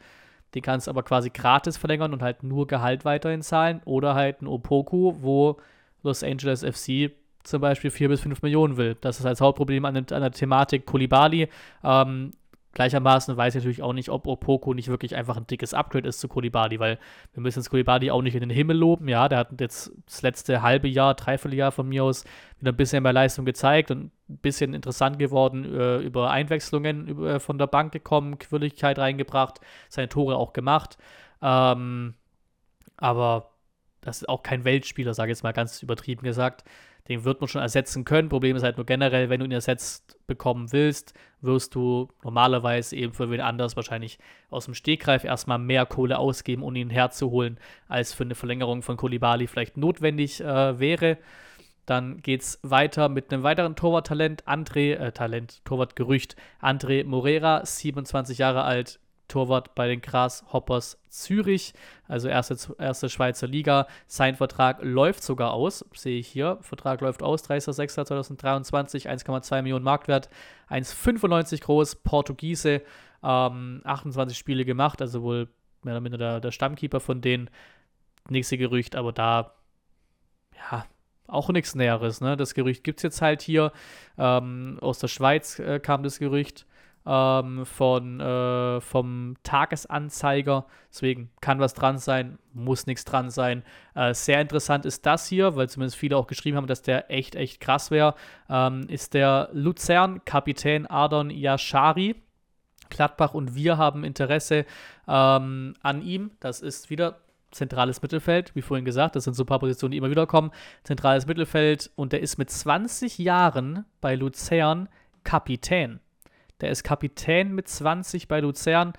[SPEAKER 1] Den kannst du aber quasi gratis verlängern und halt nur Gehalt weiterhin zahlen. Oder halt ein Opoku, wo Los Angeles FC zum Beispiel 4 bis 5 Millionen will. Das ist als Hauptproblem an, an der Thematik Kulibali. Ähm, gleichermaßen weiß ich natürlich auch nicht, ob Opoko nicht wirklich einfach ein dickes Upgrade ist zu Kulibali, weil wir müssen jetzt Kulibali auch nicht in den Himmel loben. Ja, der hat jetzt das letzte halbe Jahr, dreiviertel Jahr von mir aus wieder ein bisschen mehr Leistung gezeigt und ein bisschen interessant geworden äh, über Einwechslungen über, von der Bank gekommen, Quirligkeit reingebracht, seine Tore auch gemacht. Ähm, aber das ist auch kein Weltspieler, sage ich jetzt mal ganz übertrieben gesagt. Den wird man schon ersetzen können. Problem ist halt nur generell, wenn du ihn ersetzt bekommen willst, wirst du normalerweise eben für wen anders wahrscheinlich aus dem Stegreif erstmal mehr Kohle ausgeben, um ihn herzuholen, als für eine Verlängerung von Kolibali vielleicht notwendig äh, wäre. Dann geht es weiter mit einem weiteren Torwarttalent, André, äh, Talent, Torwartgerücht, André Morera, 27 Jahre alt, Torwart bei den Grasshoppers Zürich, also erste, erste Schweizer Liga. Sein Vertrag läuft sogar aus, sehe ich hier. Vertrag läuft aus, 30.06.2023, 1,2 Millionen Marktwert, 1,95 groß, Portugiese, ähm, 28 Spiele gemacht, also wohl mehr oder minder der, der Stammkeeper von denen. Nächste Gerücht, aber da, ja, auch nichts Näheres. Ne? Das Gerücht gibt es jetzt halt hier. Ähm, aus der Schweiz äh, kam das Gerücht ähm, von, äh, vom Tagesanzeiger. Deswegen kann was dran sein, muss nichts dran sein. Äh, sehr interessant ist das hier, weil zumindest viele auch geschrieben haben, dass der echt, echt krass wäre. Ähm, ist der Luzern-Kapitän Ardon Yashari. Gladbach und wir haben Interesse ähm, an ihm. Das ist wieder zentrales Mittelfeld, wie vorhin gesagt, das sind so ein paar Positionen, die immer wieder kommen. Zentrales Mittelfeld und der ist mit 20 Jahren bei Luzern Kapitän. Der ist Kapitän mit 20 bei Luzern,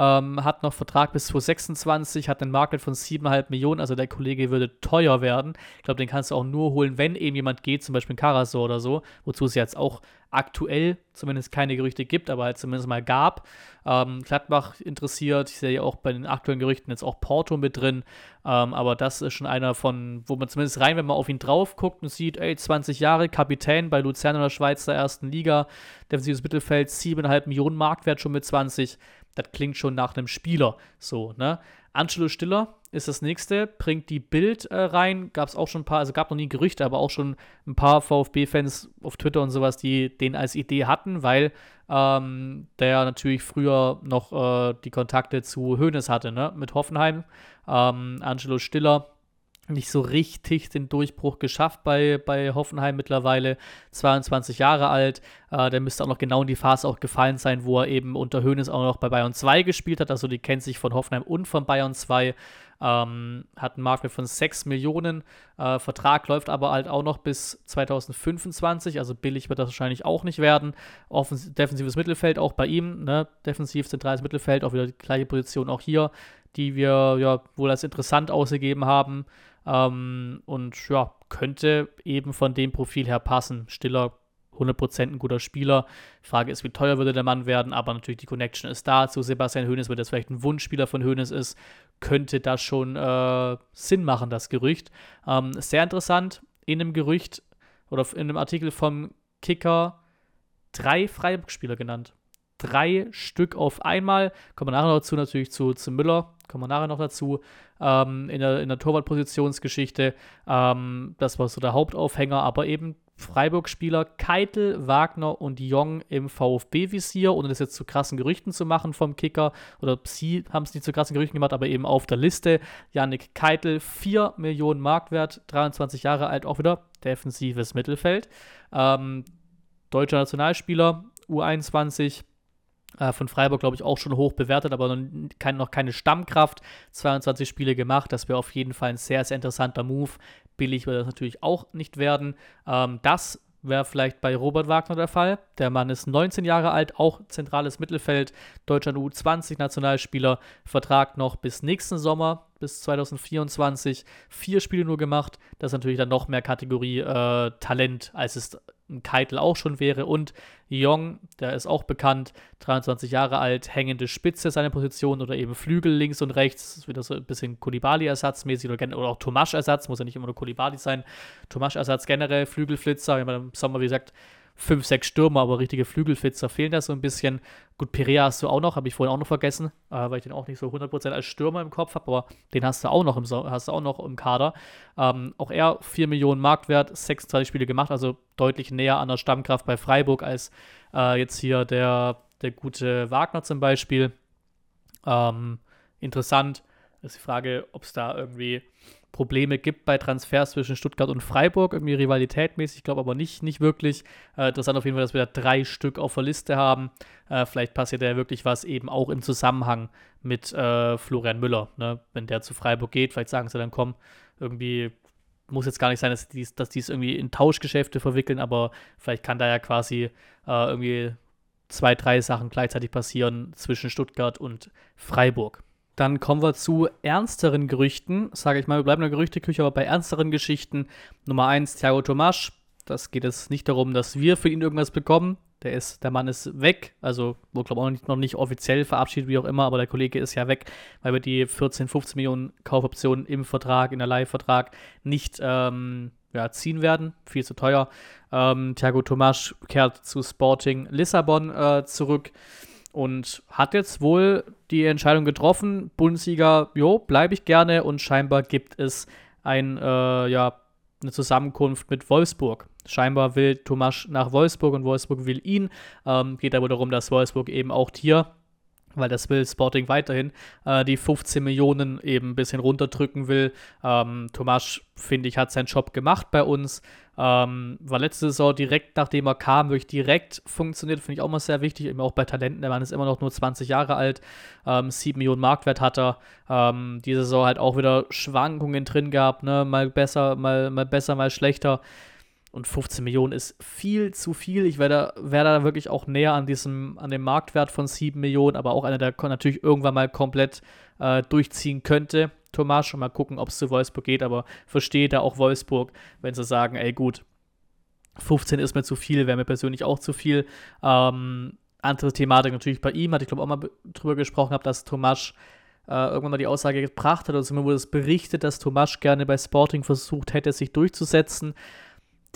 [SPEAKER 1] ähm, hat noch Vertrag bis 2026, hat einen Marktwert von 7,5 Millionen, also der Kollege würde teuer werden. Ich glaube, den kannst du auch nur holen, wenn eben jemand geht, zum Beispiel ein Karasor oder so, wozu es jetzt auch aktuell zumindest keine Gerüchte gibt, aber halt zumindest mal gab. Ähm, Gladbach interessiert, ich sehe ja auch bei den aktuellen Gerüchten jetzt auch Porto mit drin, ähm, aber das ist schon einer von, wo man zumindest rein, wenn man auf ihn drauf guckt und sieht, ey, 20 Jahre, Kapitän bei Luzern in der Schweiz der ersten Liga, defensives Mittelfeld, 7,5 Millionen Marktwert schon mit 20, das klingt schon nach einem Spieler. So, ne? Angelo Stiller ist das nächste, bringt die Bild äh, rein. Gab es auch schon ein paar, also gab noch nie Gerüchte, aber auch schon ein paar VfB-Fans auf Twitter und sowas, die den als Idee hatten, weil ähm, der natürlich früher noch äh, die Kontakte zu Hoeneß hatte, ne? Mit Hoffenheim. Ähm, Angelo Stiller nicht so richtig den Durchbruch geschafft bei, bei Hoffenheim mittlerweile. 22 Jahre alt. Äh, der müsste auch noch genau in die Phase auch gefallen sein, wo er eben unter Höhnes auch noch bei Bayern 2 gespielt hat. Also die kennt sich von Hoffenheim und von Bayern 2. Ähm, hat einen Marktwert von 6 Millionen. Äh, Vertrag läuft aber halt auch noch bis 2025. Also billig wird das wahrscheinlich auch nicht werden. Offens defensives Mittelfeld auch bei ihm. Ne? Defensiv zentrales Mittelfeld, auch wieder die gleiche Position auch hier, die wir ja wohl als interessant ausgegeben haben. Ähm, und ja, könnte eben von dem Profil her passen. Stiller 100% ein guter Spieler. Frage ist, wie teuer würde der Mann werden, aber natürlich die Connection ist da zu Sebastian Hoeneß, wenn das vielleicht ein Wunschspieler von Hoeneß ist, könnte das schon äh, Sinn machen, das Gerücht. Ähm, sehr interessant, in einem Gerücht oder in einem Artikel vom Kicker drei Freiburg-Spieler genannt. Drei Stück auf einmal. Kommen wir nachher noch dazu, natürlich zu, zu Müller, kommen wir nachher noch dazu ähm, in der, in der Torwartpositionsgeschichte. Ähm, das war so der Hauptaufhänger, aber eben Freiburg-Spieler Keitel, Wagner und Jong im VfB-Visier, ohne das jetzt zu krassen Gerüchten zu machen vom Kicker. Oder sie haben es nicht zu krassen Gerüchten gemacht, aber eben auf der Liste. Yannick Keitel, 4 Millionen Marktwert, 23 Jahre alt, auch wieder defensives Mittelfeld. Ähm, deutscher Nationalspieler, U21, Äh, von Freiburg, glaube ich, auch schon hoch bewertet, aber noch, kein, noch keine Stammkraft. 22 Spiele gemacht. Das wäre auf jeden Fall ein sehr, sehr interessanter Move. Billig wird das natürlich auch nicht werden. Ähm, das wäre vielleicht bei Robert Wagner der Fall. Der Mann ist 19 Jahre alt, auch zentrales Mittelfeld, Deutschland U20-Nationalspieler, Vertrag noch bis nächsten Sommer, bis 2024. Vier Spiele nur gemacht. Das ist natürlich dann noch mehr Kategorie äh, Talent, als es ein Keitel auch schon wäre. Und Jong, der ist auch bekannt, 23 Jahre alt, hängende Spitze seine Position oder eben Flügel links und rechts. Das ist wieder so ein bisschen Kulibali-Ersatzmäßig oder, oder, auch Tomasch-Ersatz, muss ja nicht immer nur Kulibali sein. Tomasch-Ersatz generell, Flügelflitzer, im Sommer, wie gesagt, fünf, sechs Stürmer, aber richtige Flügelflitzer fehlen da so ein bisschen. Gut, Perea hast du auch noch, habe ich vorhin auch noch vergessen, äh, weil ich den auch nicht so 100% als Stürmer im Kopf habe, aber den hast du auch noch im, hast du auch noch im Kader. Ähm, auch er 4 Millionen Marktwert, 26 Spiele gemacht, also deutlich näher an der Stammkraft bei Freiburg als äh, jetzt hier der, der gute Wagner zum Beispiel. Ähm, interessant ist die Frage, ob es da irgendwie Probleme gibt bei Transfers zwischen Stuttgart und Freiburg, irgendwie rivalitätmäßig, ich glaube aber nicht, nicht wirklich. Äh, interessant auf jeden Fall, dass wir da drei Stück auf der Liste haben. Äh, vielleicht passiert ja wirklich was eben auch im Zusammenhang mit äh, Florian Müller. Ne? Wenn der zu Freiburg geht, vielleicht sagen sie dann, komm, irgendwie muss jetzt gar nicht sein, dass die dass es irgendwie in Tauschgeschäfte verwickeln, aber vielleicht kann da ja quasi äh, irgendwie zwei, drei Sachen gleichzeitig passieren zwischen Stuttgart und Freiburg. Dann kommen wir zu ernsteren Gerüchten. Sage ich mal, wir bleiben in der Gerüchteküche, aber bei ernsteren Geschichten. Nummer 1, Thiago Tomasch. Das geht es nicht darum, dass wir für ihn irgendwas bekommen. Der, ist, der Mann ist weg. Also, wohl glaube auch nicht, noch nicht offiziell verabschiedet, wie auch immer, aber der Kollege ist ja weg, weil wir die 14, 15 Millionen Kaufoptionen im Vertrag, in der Leihvertrag nicht ähm, ja, ziehen werden. Viel zu teuer. Ähm, Thiago Tomasch kehrt zu Sporting Lissabon äh, zurück und hat jetzt wohl die Entscheidung getroffen, Bundesliga, jo, bleibe ich gerne und scheinbar gibt es ein, äh, ja, eine Zusammenkunft mit Wolfsburg. Scheinbar will Tomasch nach Wolfsburg und Wolfsburg will ihn. Ähm, geht aber darum, dass Wolfsburg eben auch hier weil das will Sporting weiterhin, äh, die 15 Millionen eben ein bisschen runterdrücken will. Ähm, Tomasch, finde ich, hat seinen Job gemacht bei uns. Ähm, war letzte Saison direkt, nachdem er kam, wirklich direkt funktioniert, finde ich auch mal sehr wichtig, eben auch bei Talenten. Der Mann ist immer noch nur 20 Jahre alt, ähm, 7 Millionen Marktwert hat er. Ähm, diese Saison halt auch wieder Schwankungen drin gehabt, ne? mal besser, mal, mal besser, mal schlechter. Und 15 Millionen ist viel zu viel. Ich wäre da, wär da wirklich auch näher an diesem, an dem Marktwert von 7 Millionen, aber auch einer, der natürlich irgendwann mal komplett äh, durchziehen könnte. Thomas, schon mal gucken, ob es zu Wolfsburg geht, aber verstehe da auch Wolfsburg, wenn sie sagen, ey gut, 15 ist mir zu viel, wäre mir persönlich auch zu viel. Ähm, andere Thematik natürlich bei ihm, hatte ich glaube auch mal drüber gesprochen, habe, dass Thomas äh, irgendwann mal die Aussage gebracht hat, also mir wurde es berichtet, dass Thomas gerne bei Sporting versucht hätte, sich durchzusetzen.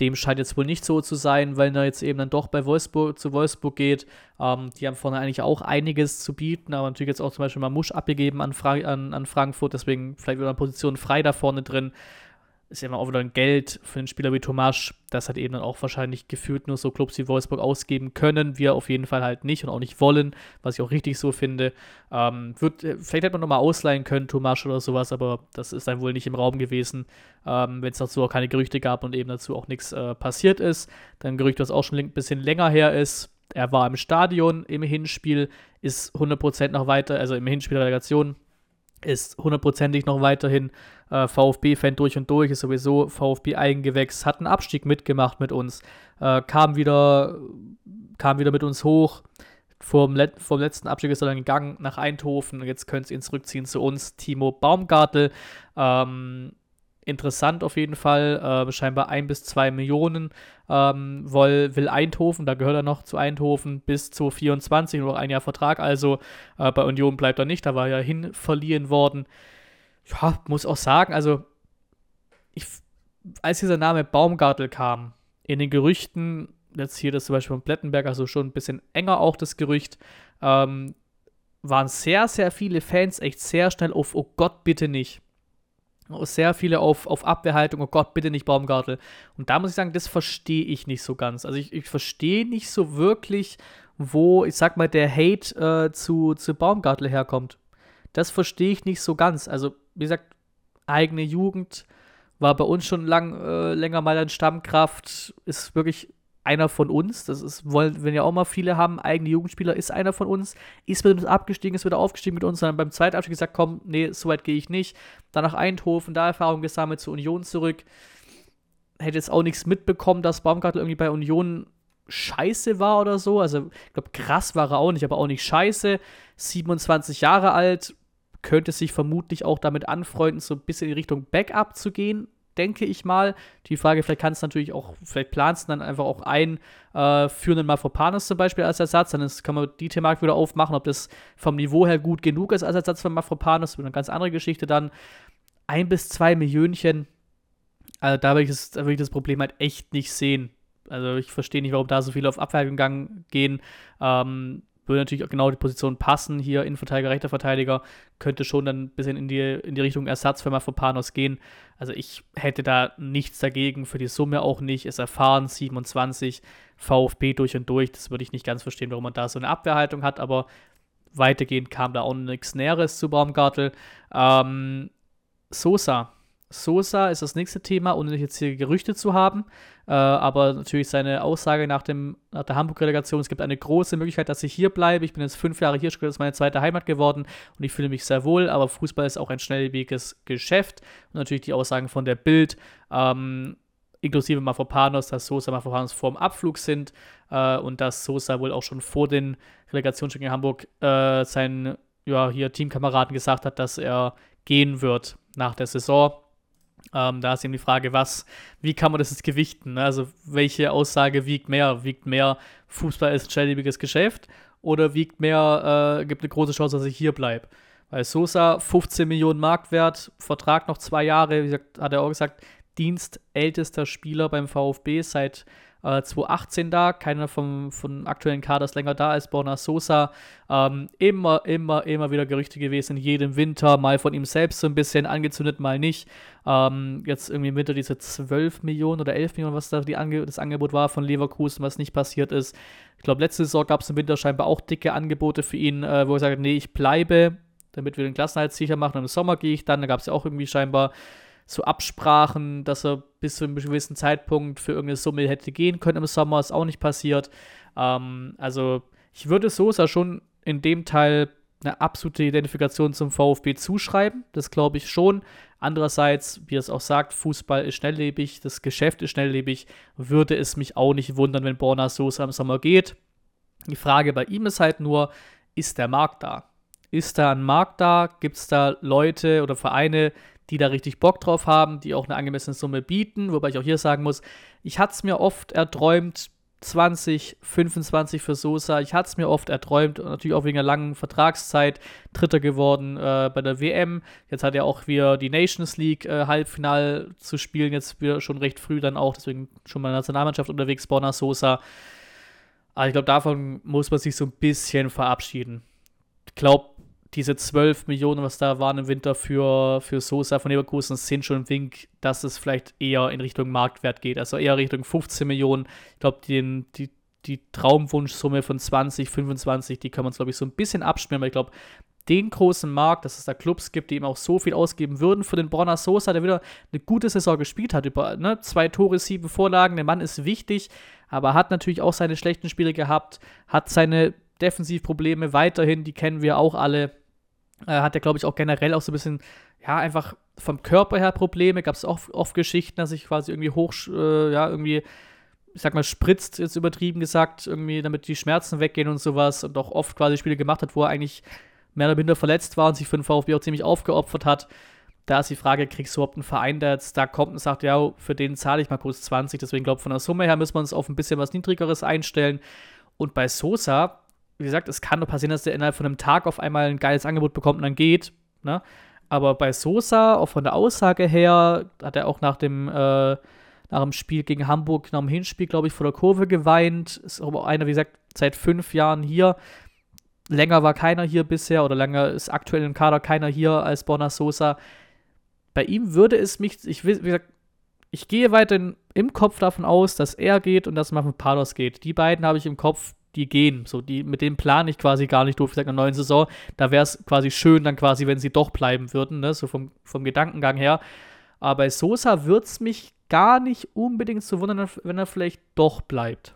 [SPEAKER 1] Dem scheint jetzt wohl nicht so zu sein, weil er jetzt eben dann doch bei Wolfsburg zu Wolfsburg geht. Ähm, die haben vorne eigentlich auch einiges zu bieten, aber natürlich jetzt auch zum Beispiel mal Musch abgegeben an, Fra an, an Frankfurt, deswegen vielleicht wieder eine Position frei da vorne drin ist ja immer auch wieder ein Geld für einen Spieler wie Tomasch, das hat eben dann auch wahrscheinlich gefühlt nur so Clubs wie Wolfsburg ausgeben können. Wir auf jeden Fall halt nicht und auch nicht wollen, was ich auch richtig so finde. Ähm, wird, äh, vielleicht hätte man nochmal ausleihen können, Tomasch oder sowas, aber das ist dann wohl nicht im Raum gewesen, ähm, wenn es dazu auch keine Gerüchte gab und eben dazu auch nichts äh, passiert ist. Dann Gerücht, was auch schon ein bisschen länger her ist. Er war im Stadion im Hinspiel, ist 100% noch weiter, also im Hinspiel der Relegation, ist hundertprozentig noch weiterhin äh, VfB-Fan durch und durch, ist sowieso VfB-Eigengewächs, hat einen Abstieg mitgemacht mit uns, äh, kam, wieder, kam wieder mit uns hoch. Vom, Let vom letzten Abstieg ist er dann gegangen nach Eindhoven jetzt können sie ihn zurückziehen zu uns. Timo Baumgartel, ähm, interessant auf jeden Fall. Äh, scheinbar ein bis zwei Millionen ähm, will, will Eindhoven, da gehört er noch zu Eindhoven bis zu 24, nur noch ein Jahr Vertrag. Also äh, bei Union bleibt er nicht, da war er ja hin verliehen worden. Ja, muss auch sagen, also ich, als dieser Name Baumgartel kam, in den Gerüchten, jetzt hier das zum Beispiel von Plettenberg, also schon ein bisschen enger auch das Gerücht, ähm, waren sehr, sehr viele Fans echt sehr schnell auf, oh Gott, bitte nicht sehr viele auf, auf Abwehrhaltung, oh Gott, bitte nicht Baumgartel. Und da muss ich sagen, das verstehe ich nicht so ganz. Also ich, ich verstehe nicht so wirklich, wo, ich sag mal, der Hate äh, zu, zu Baumgartel herkommt. Das verstehe ich nicht so ganz. Also, wie gesagt, eigene Jugend war bei uns schon lang, äh, länger mal ein Stammkraft, ist wirklich einer von uns. Das ist, wollen, wenn ja auch mal viele haben, eigene Jugendspieler, ist einer von uns, ist mit uns abgestiegen, ist wieder aufgestiegen mit uns, dann beim zweiten Abstieg gesagt, komm, nee, so weit gehe ich nicht. Dann nach Eindhoven, da Erfahrung gesammelt, zur Union zurück. Hätte jetzt auch nichts mitbekommen, dass Baumgartel irgendwie bei Union scheiße war oder so. Also, ich glaube, krass war er auch nicht, aber auch nicht scheiße. 27 Jahre alt, könnte sich vermutlich auch damit anfreunden, so ein bisschen in Richtung Backup zu gehen, denke ich mal. Die Frage, vielleicht kannst du natürlich auch, vielleicht planst du dann einfach auch ein äh, für einen Mafropanos zum Beispiel als Ersatz, dann ist, kann man die Thematik wieder aufmachen, ob das vom Niveau her gut genug ist als Ersatz für Mafropanos, das wird eine ganz andere Geschichte dann. Ein bis zwei Millionchen, also da würde ich, das, ich das Problem halt echt nicht sehen. Also ich verstehe nicht, warum da so viele auf Abwehrgang gehen. Ähm, würde natürlich auch genau die Position passen. Hier Innenverteidiger, rechter Verteidiger könnte schon dann ein bisschen in die, in die Richtung Ersatz für Mafropanos gehen. Also ich hätte da nichts dagegen, für die Summe auch nicht. Ist erfahren, 27, VfB durch und durch. Das würde ich nicht ganz verstehen, warum man da so eine Abwehrhaltung hat, aber weitergehend kam da auch nichts Näheres zu Baumgartel. Ähm, Sosa Sosa ist das nächste Thema, ohne jetzt hier Gerüchte zu haben. Äh, aber natürlich seine Aussage nach, dem, nach der Hamburg-Relegation: Es gibt eine große Möglichkeit, dass ich hier bleibe. Ich bin jetzt fünf Jahre hier, das ist meine zweite Heimat geworden und ich fühle mich sehr wohl. Aber Fußball ist auch ein schnelllebiges Geschäft. Und natürlich die Aussagen von der Bild. Ähm, inklusive Mafropanos, dass Sosa und Mafropanos vor dem Abflug sind äh, und dass Sosa wohl auch schon vor den Relegationsspielen in Hamburg äh, seinen ja, hier Teamkameraden gesagt hat, dass er gehen wird nach der Saison. Ähm, da ist eben die Frage, was, wie kann man das jetzt gewichten? Ne? Also, welche Aussage wiegt mehr? Wiegt mehr, Fußball ist ein schnelllebiges Geschäft oder wiegt mehr, äh, gibt eine große Chance, dass ich hier bleibe? Weil Sosa 15 Millionen Marktwert, Vertrag noch zwei Jahre, wie gesagt, hat er auch gesagt, dienstältester Spieler beim VfB seit äh, 2018 da. Keiner vom, vom aktuellen Kader ist länger da als Borna Sosa. Ähm, immer, immer, immer wieder Gerüchte gewesen, jedem Winter, mal von ihm selbst so ein bisschen angezündet, mal nicht. Ähm, jetzt irgendwie im Winter diese 12 Millionen oder 11 Millionen, was da Ange das Angebot war von Leverkusen, was nicht passiert ist. Ich glaube, letzte Saison gab es im Winter scheinbar auch dicke Angebote für ihn, äh, wo er sagt, nee, ich bleibe, damit wir den Klassenhalt sicher machen. Und im Sommer gehe ich dann. Da gab es ja auch irgendwie scheinbar so Absprachen, dass er bis zu einem gewissen Zeitpunkt für irgendeine Summe hätte gehen können im Sommer, ist auch nicht passiert. Ähm, also ich würde Sosa schon in dem Teil eine absolute Identifikation zum VfB zuschreiben. Das glaube ich schon. Andererseits, wie es auch sagt, Fußball ist schnelllebig, das Geschäft ist schnelllebig. Würde es mich auch nicht wundern, wenn Borna Sosa im Sommer geht. Die Frage bei ihm ist halt nur, ist der Markt da? Ist da ein Markt da? Gibt es da Leute oder Vereine, die da richtig Bock drauf haben, die auch eine angemessene Summe bieten. Wobei ich auch hier sagen muss, ich hatte es mir oft erträumt, 20, 25 für Sosa. Ich hatte es mir oft erträumt natürlich auch wegen der langen Vertragszeit Dritter geworden äh, bei der WM. Jetzt hat er auch wieder die Nations League äh, Halbfinal zu spielen, jetzt wieder schon recht früh dann auch, deswegen schon mal in der Nationalmannschaft unterwegs, Borna Sosa. Aber ich glaube, davon muss man sich so ein bisschen verabschieden. Ich glaube, diese 12 Millionen, was da waren im Winter für, für Sosa von Leverkusen, sind schon ein Wink, dass es vielleicht eher in Richtung Marktwert geht. Also eher Richtung 15 Millionen. Ich glaube, die, die, die Traumwunschsumme von 20, 25, die kann man, glaube ich, so ein bisschen abschmieren, weil ich glaube, den großen Markt, dass es da Clubs gibt, die ihm auch so viel ausgeben würden für den Bronner Sosa, der wieder eine gute Saison gespielt hat, über ne, zwei Tore, sieben Vorlagen. Der Mann ist wichtig, aber hat natürlich auch seine schlechten Spiele gehabt, hat seine Defensivprobleme weiterhin, die kennen wir auch alle äh, hat er, glaube ich, auch generell auch so ein bisschen, ja, einfach vom Körper her Probleme. Gab es auch oft Geschichten, dass sich quasi irgendwie hoch, äh, ja, irgendwie, ich sag mal, spritzt, jetzt übertrieben gesagt, irgendwie, damit die Schmerzen weggehen und sowas. Und auch oft quasi Spiele gemacht hat, wo er eigentlich mehr oder minder verletzt war und sich für den VfB auch ziemlich aufgeopfert hat. Da ist die Frage, kriegst du überhaupt einen Verein, der jetzt da kommt und sagt, ja, für den zahle ich mal kurz 20. Deswegen glaube ich, von der Summe her müssen wir uns auf ein bisschen was Niedrigeres einstellen. Und bei Sosa, wie gesagt, es kann nur passieren, dass der innerhalb von einem Tag auf einmal ein geiles Angebot bekommt und dann geht. Ne? Aber bei Sosa, auch von der Aussage her, hat er auch nach dem, äh, nach dem Spiel gegen Hamburg, nach dem Hinspiel, glaube ich, vor der Kurve geweint. Ist aber einer, wie gesagt, seit fünf Jahren hier. Länger war keiner hier bisher oder länger ist aktuell im Kader keiner hier als Bonner Sosa. Bei ihm würde es mich, ich will, wie gesagt, ich gehe weiterhin im Kopf davon aus, dass er geht und dass Palos geht. Die beiden habe ich im Kopf, die gehen. So, die, mit dem plane ich quasi gar nicht durch seit einer neuen Saison. Da wäre es quasi schön, dann quasi, wenn sie doch bleiben würden, ne? so vom, vom Gedankengang her. Aber bei Sosa würde es mich gar nicht unbedingt zu wundern, wenn er vielleicht doch bleibt.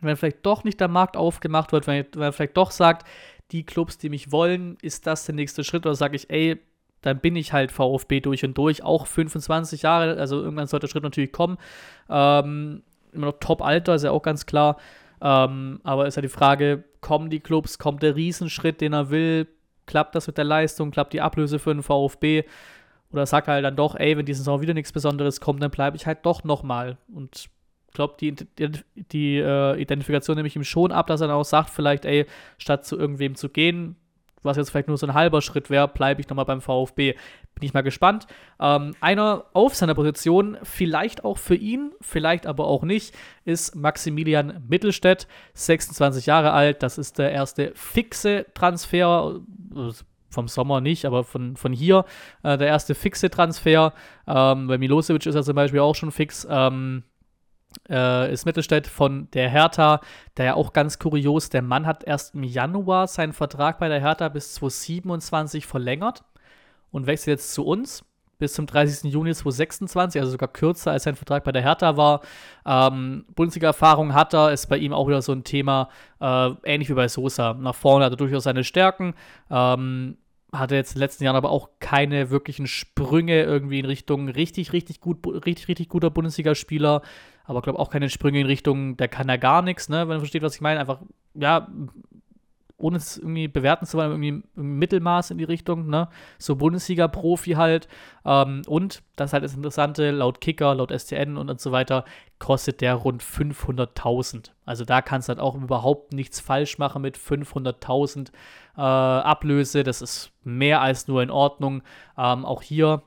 [SPEAKER 1] Wenn vielleicht doch nicht der Markt aufgemacht wird, wenn er vielleicht doch sagt, die Clubs, die mich wollen, ist das der nächste Schritt? Oder sage ich, ey, dann bin ich halt VfB durch und durch, auch 25 Jahre, also irgendwann sollte der Schritt natürlich kommen. Ähm, immer noch Top-Alter, ist ja auch ganz klar. Ähm, aber ist ja die Frage, kommen die Clubs, kommt der Riesenschritt, den er will, klappt das mit der Leistung, klappt die Ablöse für den VfB? Oder sagt halt dann doch, ey, wenn die Saison wieder nichts Besonderes kommt, dann bleibe ich halt doch nochmal. Und ich glaube, die, die, die äh, Identifikation nehme ich ihm schon ab, dass er dann auch sagt, vielleicht, ey, statt zu irgendwem zu gehen, was jetzt vielleicht nur so ein halber Schritt wäre, bleibe ich nochmal beim VfB. Bin ich mal gespannt. Ähm, einer auf seiner Position, vielleicht auch für ihn, vielleicht aber auch nicht, ist Maximilian Mittelstädt, 26 Jahre alt. Das ist der erste fixe Transfer vom Sommer nicht, aber von, von hier äh, der erste fixe Transfer. Ähm, bei Milosevic ist er zum Beispiel auch schon fix. Ähm, äh, ist Mittelstädt von der Hertha, der ja auch ganz kurios, der Mann hat erst im Januar seinen Vertrag bei der Hertha bis 2027 verlängert und wechselt jetzt zu uns bis zum 30. Juni 2026, also sogar kürzer als sein Vertrag bei der Hertha war. Ähm, Bundesliga-Erfahrung hat er, ist bei ihm auch wieder so ein Thema, äh, ähnlich wie bei Sosa. Nach vorne hat er durchaus seine Stärken. Ähm, hatte jetzt in den letzten Jahren aber auch keine wirklichen Sprünge irgendwie in Richtung richtig, richtig gut, richtig, richtig guter Bundesligaspieler aber glaube auch keine Sprünge in Richtung, der kann ja gar nichts, ne, wenn man versteht, was ich meine. Einfach, ja, ohne es irgendwie bewerten zu wollen, irgendwie im Mittelmaß in die Richtung, ne? So Bundesliga-Profi halt. Ähm, und, das ist halt das Interessante, laut Kicker, laut STN und, und so weiter, kostet der rund 500.000. Also da kannst du halt auch überhaupt nichts falsch machen mit 500.000 äh, Ablöse. Das ist mehr als nur in Ordnung. Ähm, auch hier,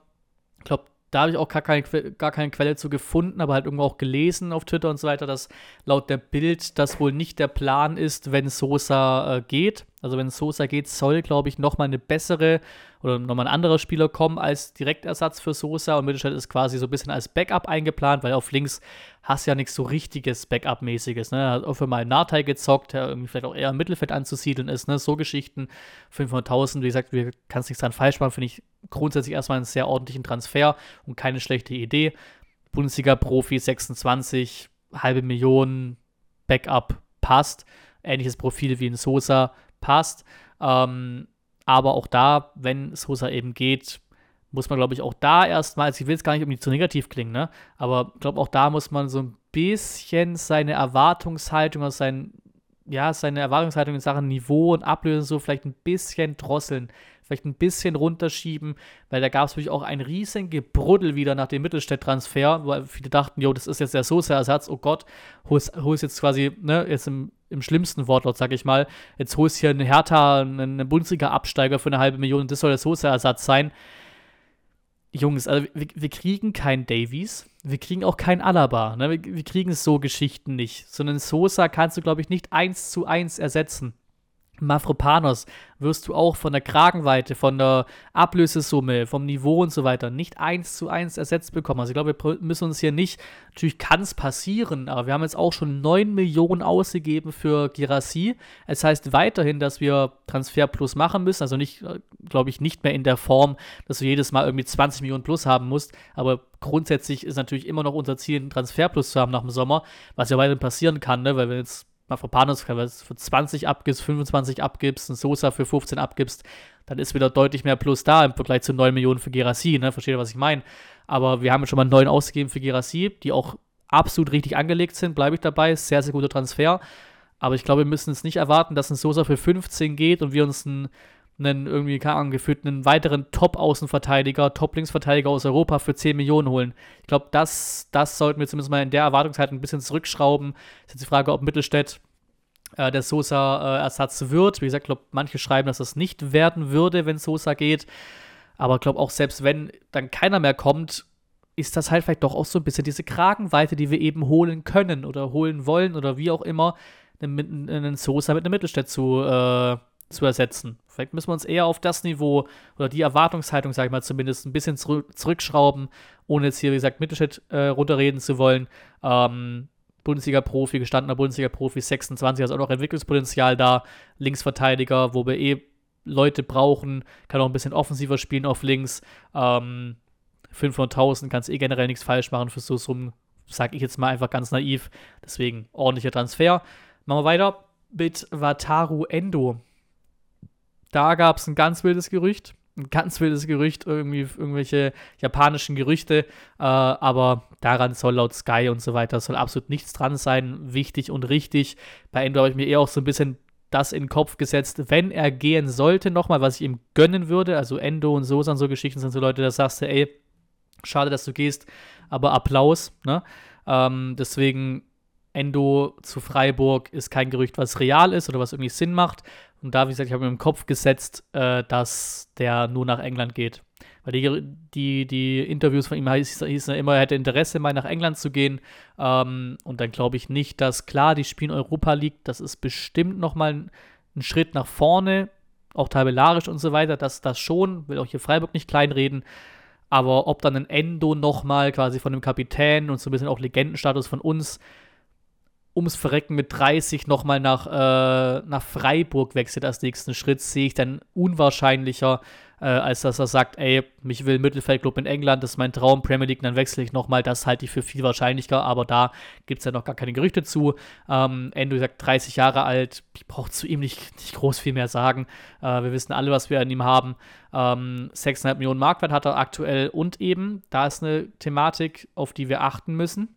[SPEAKER 1] ich glaube, da habe ich auch gar keine, gar keine Quelle zu gefunden, aber halt irgendwo auch gelesen auf Twitter und so weiter, dass laut der Bild das wohl nicht der Plan ist, wenn Sosa äh, geht. Also wenn Sosa geht, soll, glaube ich, nochmal eine bessere oder nochmal ein anderer Spieler kommen als Direktersatz für Sosa und Mittelstädt ist quasi so ein bisschen als Backup eingeplant, weil auf links hast ja nichts so richtiges Backup-mäßiges. Ne? Er hat auch für mal Nartei gezockt, der irgendwie vielleicht auch eher im Mittelfeld anzusiedeln ist. Ne? So Geschichten, 500.000, wie gesagt, wir kannst nichts dran falsch machen, finde ich grundsätzlich erstmal einen sehr ordentlichen Transfer und keine schlechte Idee. Bundesliga-Profi 26, halbe Million, Backup passt. Ähnliches Profil wie in Sosa passt. Ähm, aber auch da, wenn Sosa eben geht, muss man, glaube ich, auch da erstmal, also ich will jetzt gar nicht irgendwie zu negativ klingen, ne? Aber ich glaube, auch da muss man so ein bisschen seine Erwartungshaltung, also sein, ja, seine Erwartungshaltung in Sachen Niveau und Ablösen so vielleicht ein bisschen drosseln vielleicht ein bisschen runterschieben, weil da gab es natürlich auch ein riesen Gebruddel wieder nach dem Mittelstädt-Transfer, wo viele dachten, jo, das ist jetzt der Sosa-Ersatz, oh Gott, holst, holst jetzt quasi, ne, jetzt im, im schlimmsten Wortlaut, sag ich mal, jetzt holst hier einen Hertha, einen Bundesliga-Absteiger für eine halbe Million das soll der Sosa-Ersatz sein. Jungs, also wir, wir, kriegen keinen Davies, wir kriegen auch keinen Alaba, ne? wir, wir kriegen so Geschichten nicht, sondern Sosa kannst du, glaube ich, nicht eins zu eins ersetzen. Mafropanos wirst du auch von der Kragenweite, von der Ablösesumme, vom Niveau und so weiter nicht eins zu eins ersetzt bekommen. Also ich glaube, wir müssen uns hier nicht, natürlich kann es passieren, aber wir haben jetzt auch schon 9 Millionen ausgegeben für Girassi. Es heißt weiterhin, dass wir Transfer Plus machen müssen, also nicht, äh, glaube ich, nicht mehr in der Form, dass du jedes Mal irgendwie 20 Millionen Plus haben musst, aber grundsätzlich ist natürlich immer noch unser Ziel, einen Transfer Plus zu haben nach dem Sommer, was ja weiterhin passieren kann, ne? weil wir jetzt Mafropanos für 20 abgibst, 25 abgibst, einen Sosa für 15 abgibst, dann ist wieder deutlich mehr Plus da im Vergleich zu 9 Millionen für Gerassi, ne? Versteht ihr, was ich meine? Aber wir haben schon mal 9 ausgegeben für Gerassi, die auch absolut richtig angelegt sind, bleibe ich dabei. Sehr, sehr guter Transfer. Aber ich glaube, wir müssen es nicht erwarten, dass ein Sosa für 15 geht und wir uns einen, einen irgendwie, keine Ahnung, gefühlt einen weiteren Top-Außenverteidiger, Top-Linksverteidiger aus Europa für 10 Millionen holen. Ich glaube, das, das sollten wir zumindest mal in der Erwartungshaltung ein bisschen zurückschrauben. Ist jetzt die Frage, ob Mittelstädt äh, der Sosa-Ersatz äh, wird. Wie gesagt, ich glaube, manche schreiben, dass das nicht werden würde, wenn Sosa geht. Aber ich glaube auch, selbst wenn dann keiner mehr kommt, ist das halt vielleicht doch auch so ein bisschen diese Kragenweite, die wir eben holen können oder holen wollen oder wie auch immer, einen, einen Sosa mit einem Mittelstädt zu, äh, zu ersetzen. Vielleicht müssen wir uns eher auf das Niveau oder die Erwartungshaltung, sage ich mal, zumindest ein bisschen zurück, zurückschrauben, ohne jetzt hier, wie gesagt, Mittelstädt äh, runterreden zu wollen. Ähm, Bundesliga-Profi, gestandener Bundesliga-Profi, 26, also auch noch Entwicklungspotenzial da. Linksverteidiger, wo wir eh Leute brauchen, kann auch ein bisschen offensiver spielen auf links. Ähm, 500.000 kannst eh generell nichts falsch machen für so Summen, sag ich jetzt mal einfach ganz naiv. Deswegen ordentlicher Transfer. Machen wir weiter mit Wataru Endo. Da gab es ein ganz wildes Gerücht. Ein ganz wildes Gerücht, irgendwie irgendwelche japanischen Gerüchte. Äh, aber daran soll laut Sky und so weiter soll absolut nichts dran sein. Wichtig und richtig. Bei Endo habe ich mir eher auch so ein bisschen das in den Kopf gesetzt, wenn er gehen sollte, nochmal, was ich ihm gönnen würde. Also Endo und so sind so Geschichten, sind so Leute, da sagst du, ey, schade, dass du gehst, aber Applaus. Ne? Ähm, deswegen Endo zu Freiburg ist kein Gerücht, was real ist oder was irgendwie Sinn macht. Und da, wie gesagt, ich habe mir im Kopf gesetzt, äh, dass der nur nach England geht. Weil die, die, die Interviews von ihm hießen hieß immer, er hätte Interesse, mal nach England zu gehen. Ähm, und dann glaube ich nicht, dass klar, die spielen Europa League, das ist bestimmt nochmal ein, ein Schritt nach vorne, auch tabellarisch und so weiter. Das, das schon, will auch hier Freiburg nicht kleinreden. Aber ob dann ein Endo nochmal quasi von dem Kapitän und so ein bisschen auch Legendenstatus von uns ums Verrecken mit 30 nochmal nach, äh, nach Freiburg wechselt als nächsten Schritt, sehe ich dann unwahrscheinlicher, äh, als dass er sagt, ey, mich will Mittelfeldclub in England, das ist mein Traum, Premier League, dann wechsle ich nochmal. Das halte ich für viel wahrscheinlicher, aber da gibt es ja noch gar keine Gerüchte zu. Ähm, Endo sagt 30 Jahre alt, ich brauche zu ihm nicht, nicht groß viel mehr sagen. Äh, wir wissen alle, was wir an ihm haben. Ähm, 6,5 Millionen Marktwert hat er aktuell und eben, da ist eine Thematik, auf die wir achten müssen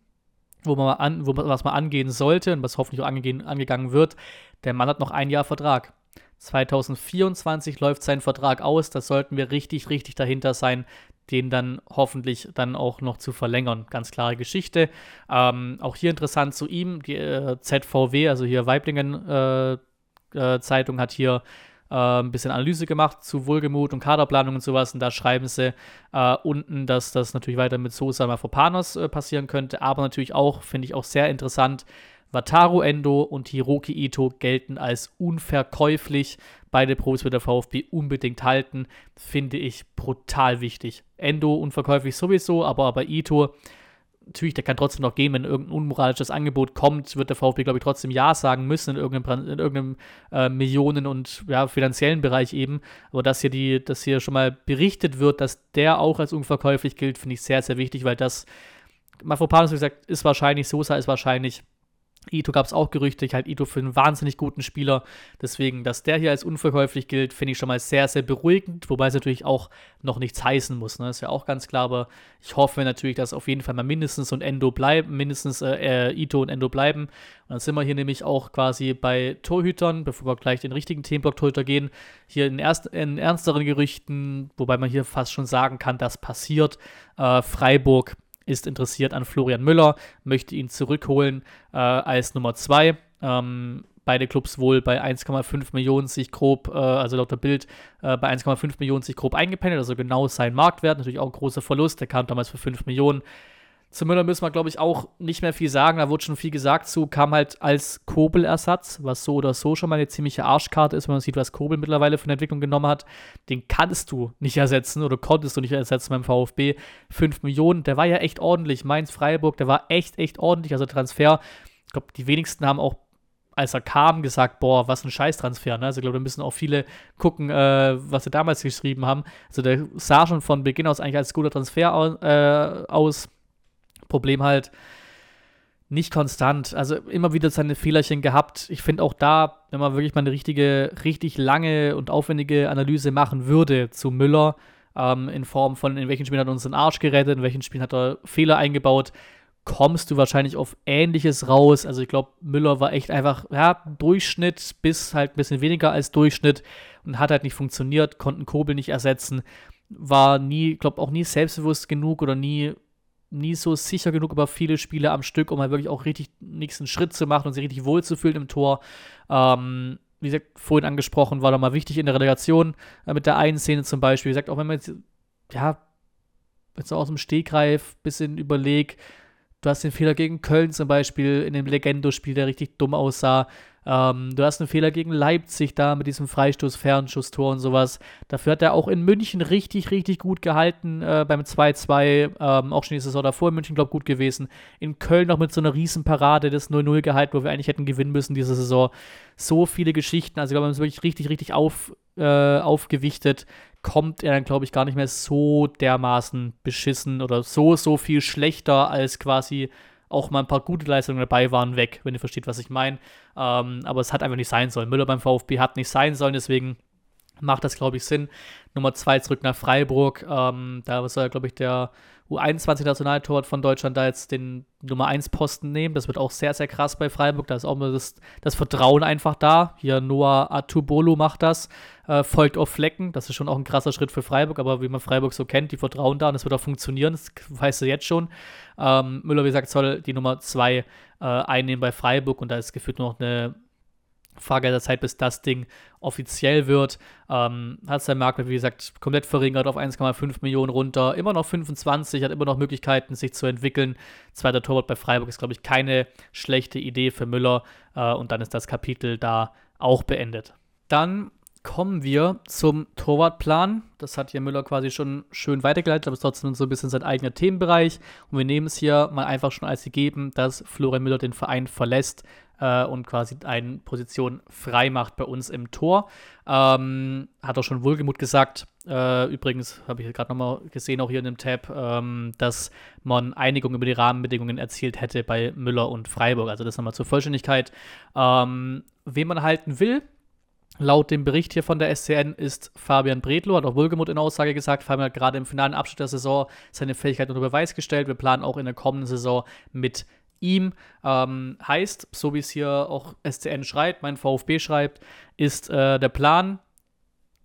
[SPEAKER 1] wo man an, wo, was man angehen sollte und was hoffentlich auch angehen, angegangen wird. Der Mann hat noch ein Jahr Vertrag. 2024 läuft sein Vertrag aus. Da sollten wir richtig, richtig dahinter sein, den dann hoffentlich dann auch noch zu verlängern. Ganz klare Geschichte. Ähm, auch hier interessant zu ihm, die äh, ZVW, also hier Weiblingen äh, äh, Zeitung hat hier äh, ein bisschen Analyse gemacht zu Wohlgemut und Kaderplanung und sowas. Und da schreiben sie äh, unten, dass das natürlich weiter mit Sosa Mafropanos äh, passieren könnte. Aber natürlich auch, finde ich auch sehr interessant, Wataru Endo und Hiroki Ito gelten als unverkäuflich. Beide Profis wird der VfB unbedingt halten. Finde ich brutal wichtig. Endo unverkäuflich sowieso, aber bei Ito natürlich, der kann trotzdem noch gehen, wenn irgendein unmoralisches Angebot kommt, wird der VfB, glaube ich, trotzdem Ja sagen müssen in irgendeinem, in irgendeinem äh, Millionen- und ja, finanziellen Bereich eben. Aber dass hier, die, dass hier schon mal berichtet wird, dass der auch als unverkäuflich gilt, finde ich sehr, sehr wichtig, weil das, Mafropanos, wie gesagt, ist wahrscheinlich, Sosa ist wahrscheinlich Ito gab es auch Gerüchte, ich halte Ito für einen wahnsinnig guten Spieler. Deswegen, dass der hier als unverkäuflich gilt, finde ich schon mal sehr, sehr beruhigend. Wobei es natürlich auch noch nichts heißen muss. Ne? Ist ja auch ganz klar. Aber ich hoffe natürlich, dass auf jeden Fall mal mindestens und Endo bleiben, mindestens äh, äh, Ito und Endo bleiben. Und dann sind wir hier nämlich auch quasi bei Torhütern, bevor wir gleich den richtigen Themenblock-Torhüter gehen. Hier in, erst, in ernsteren Gerüchten, wobei man hier fast schon sagen kann, das passiert. Äh, Freiburg ist interessiert an Florian Müller, möchte ihn zurückholen äh, als Nummer 2. Ähm, beide Clubs wohl bei 1,5 Millionen sich grob, äh, also laut der Bild, äh, bei 1,5 Millionen sich grob eingependelt, also genau sein Marktwert, natürlich auch ein großer Verlust, der kam damals für 5 Millionen. Zu Müller müssen wir, glaube ich, auch nicht mehr viel sagen. Da wurde schon viel gesagt zu, kam halt als Kobel-Ersatz, was so oder so schon mal eine ziemliche Arschkarte ist, wenn man sieht, was Kobel mittlerweile von der Entwicklung genommen hat. Den kannst du nicht ersetzen oder konntest du nicht ersetzen beim VfB. 5 Millionen, der war ja echt ordentlich. Mainz-Freiburg, der war echt, echt ordentlich. Also Transfer, ich glaube, die wenigsten haben auch als er kam, gesagt, boah, was ein Scheißtransfer. Ne? Also ich glaube, da müssen auch viele gucken, äh, was sie damals geschrieben haben. Also der sah schon von Beginn aus eigentlich als guter Transfer äh, aus. Problem halt nicht konstant. Also immer wieder seine Fehlerchen gehabt. Ich finde auch da, wenn man wirklich mal eine richtige, richtig lange und aufwendige Analyse machen würde zu Müller, ähm, in Form von, in welchen Spielen hat er uns den Arsch gerettet, in welchen Spielen hat er Fehler eingebaut, kommst du wahrscheinlich auf Ähnliches raus. Also ich glaube, Müller war echt einfach, ja, Durchschnitt bis halt ein bisschen weniger als Durchschnitt und hat halt nicht funktioniert, konnten Kobel nicht ersetzen, war nie, glaube auch nie selbstbewusst genug oder nie nie so sicher genug über viele Spiele am Stück, um halt wirklich auch richtig nächsten Schritt zu machen und sich richtig wohlzufühlen im Tor. Ähm, wie gesagt, vorhin angesprochen, war da mal wichtig in der Relegation äh, mit der einen Szene zum Beispiel. Wie gesagt, auch wenn man jetzt, ja, jetzt aus dem Stegreif ein bisschen überlegt, du hast den Fehler gegen Köln zum Beispiel in dem Legendo-Spiel, der richtig dumm aussah. Ähm, du hast einen Fehler gegen Leipzig da mit diesem Freistoß, Fernschusstor und sowas. Dafür hat er auch in München richtig, richtig gut gehalten äh, beim 2-2. Ähm, auch schon die Saison davor in München, glaube ich, gut gewesen. In Köln noch mit so einer Riesenparade das 0-0 gehalten, wo wir eigentlich hätten gewinnen müssen diese Saison. So viele Geschichten. Also, ich glaube, haben es wirklich richtig, richtig auf, äh, aufgewichtet. Kommt er dann, glaube ich, gar nicht mehr so dermaßen beschissen oder so, so viel schlechter als quasi auch mal ein paar gute Leistungen dabei waren, weg, wenn ihr versteht, was ich meine. Ähm, aber es hat einfach nicht sein sollen. Müller beim VfB hat nicht sein sollen, deswegen macht das, glaube ich, Sinn. Nummer zwei zurück nach Freiburg. Ähm, da soll, glaube ich, der U21-Nationaltorwart von Deutschland da jetzt den Nummer 1-Posten nehmen. Das wird auch sehr, sehr krass bei Freiburg. Da ist auch mal das, das Vertrauen einfach da. Hier Noah Atubolo macht das, äh, folgt auf Flecken. Das ist schon auch ein krasser Schritt für Freiburg, aber wie man Freiburg so kennt, die vertrauen da und das wird auch funktionieren. Das weißt du jetzt schon. Ähm, Müller, wie gesagt, soll die Nummer 2 äh, einnehmen bei Freiburg und da ist gefühlt noch eine Frage der Zeit, bis das Ding offiziell wird. Ähm, hat sein Marktwert, wie gesagt, komplett verringert auf 1,5 Millionen runter. Immer noch 25, hat immer noch Möglichkeiten, sich zu entwickeln. Zweiter Torwart bei Freiburg ist, glaube ich, keine schlechte Idee für Müller. Äh, und dann ist das Kapitel da auch beendet. Dann kommen wir zum Torwartplan. Das hat hier Müller quasi schon schön weitergeleitet, aber es ist trotzdem so ein bisschen sein eigener Themenbereich. Und wir nehmen es hier mal einfach schon als gegeben, dass Florian Müller den Verein verlässt äh, und quasi eine Position frei macht bei uns im Tor. Ähm, hat auch schon Wohlgemut gesagt. Äh, übrigens habe ich gerade nochmal gesehen, auch hier in dem Tab, ähm, dass man Einigung über die Rahmenbedingungen erzielt hätte bei Müller und Freiburg. Also das nochmal zur Vollständigkeit. Ähm, wen man halten will, Laut dem Bericht hier von der SCN ist Fabian Bredlo, hat auch Wohlgemut in Aussage gesagt, Fabian hat gerade im finalen Abschnitt der Saison seine Fähigkeit unter Beweis gestellt. Wir planen auch in der kommenden Saison mit ihm. Ähm, heißt, so wie es hier auch SCN schreibt, mein VfB schreibt, ist äh, der Plan,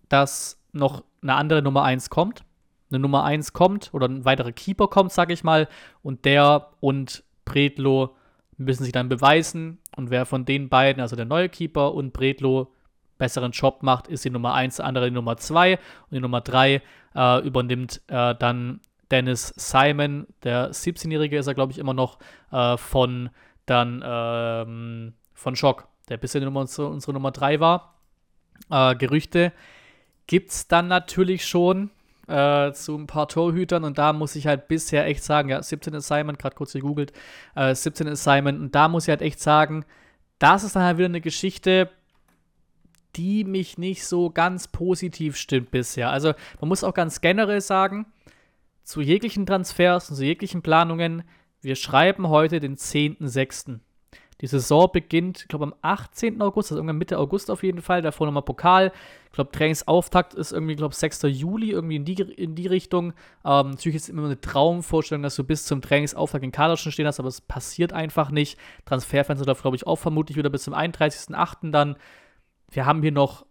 [SPEAKER 1] dass noch eine andere Nummer 1 kommt. Eine Nummer 1 kommt oder ein weiterer Keeper kommt, sag ich mal, und der und Bredlo müssen sich dann beweisen. Und wer von den beiden, also der neue Keeper und Bredlo, besseren Job macht, ist die Nummer 1, der andere die Nummer 2 und die Nummer 3 äh, übernimmt äh, dann Dennis Simon, der 17-Jährige ist er, glaube ich, immer noch äh, von dann ähm, von Schock, der bisher Nummer, unsere Nummer 3 war. Äh, Gerüchte gibt es dann natürlich schon äh, zu ein paar Torhütern und da muss ich halt bisher echt sagen, ja, 17 ist Simon, gerade kurz gegoogelt, äh, 17 ist Simon und da muss ich halt echt sagen, das ist dann halt wieder eine Geschichte, die mich nicht so ganz positiv stimmt bisher. Also man muss auch ganz generell sagen, zu jeglichen Transfers und zu jeglichen Planungen, wir schreiben heute den 10.06. Die Saison beginnt, ich glaube, am 18. August, also irgendwann Mitte August auf jeden Fall. Davor nochmal Pokal. Ich glaube, Trainingsauftakt ist irgendwie, glaube 6. Juli, irgendwie in die, in die Richtung. Ähm, natürlich ist es immer eine Traumvorstellung, dass du bis zum Trainingsauftakt in Kader schon stehen hast, aber es passiert einfach nicht. Transferfenster darf, glaube ich, auch vermutlich wieder bis zum 31.08. dann wir haben hier noch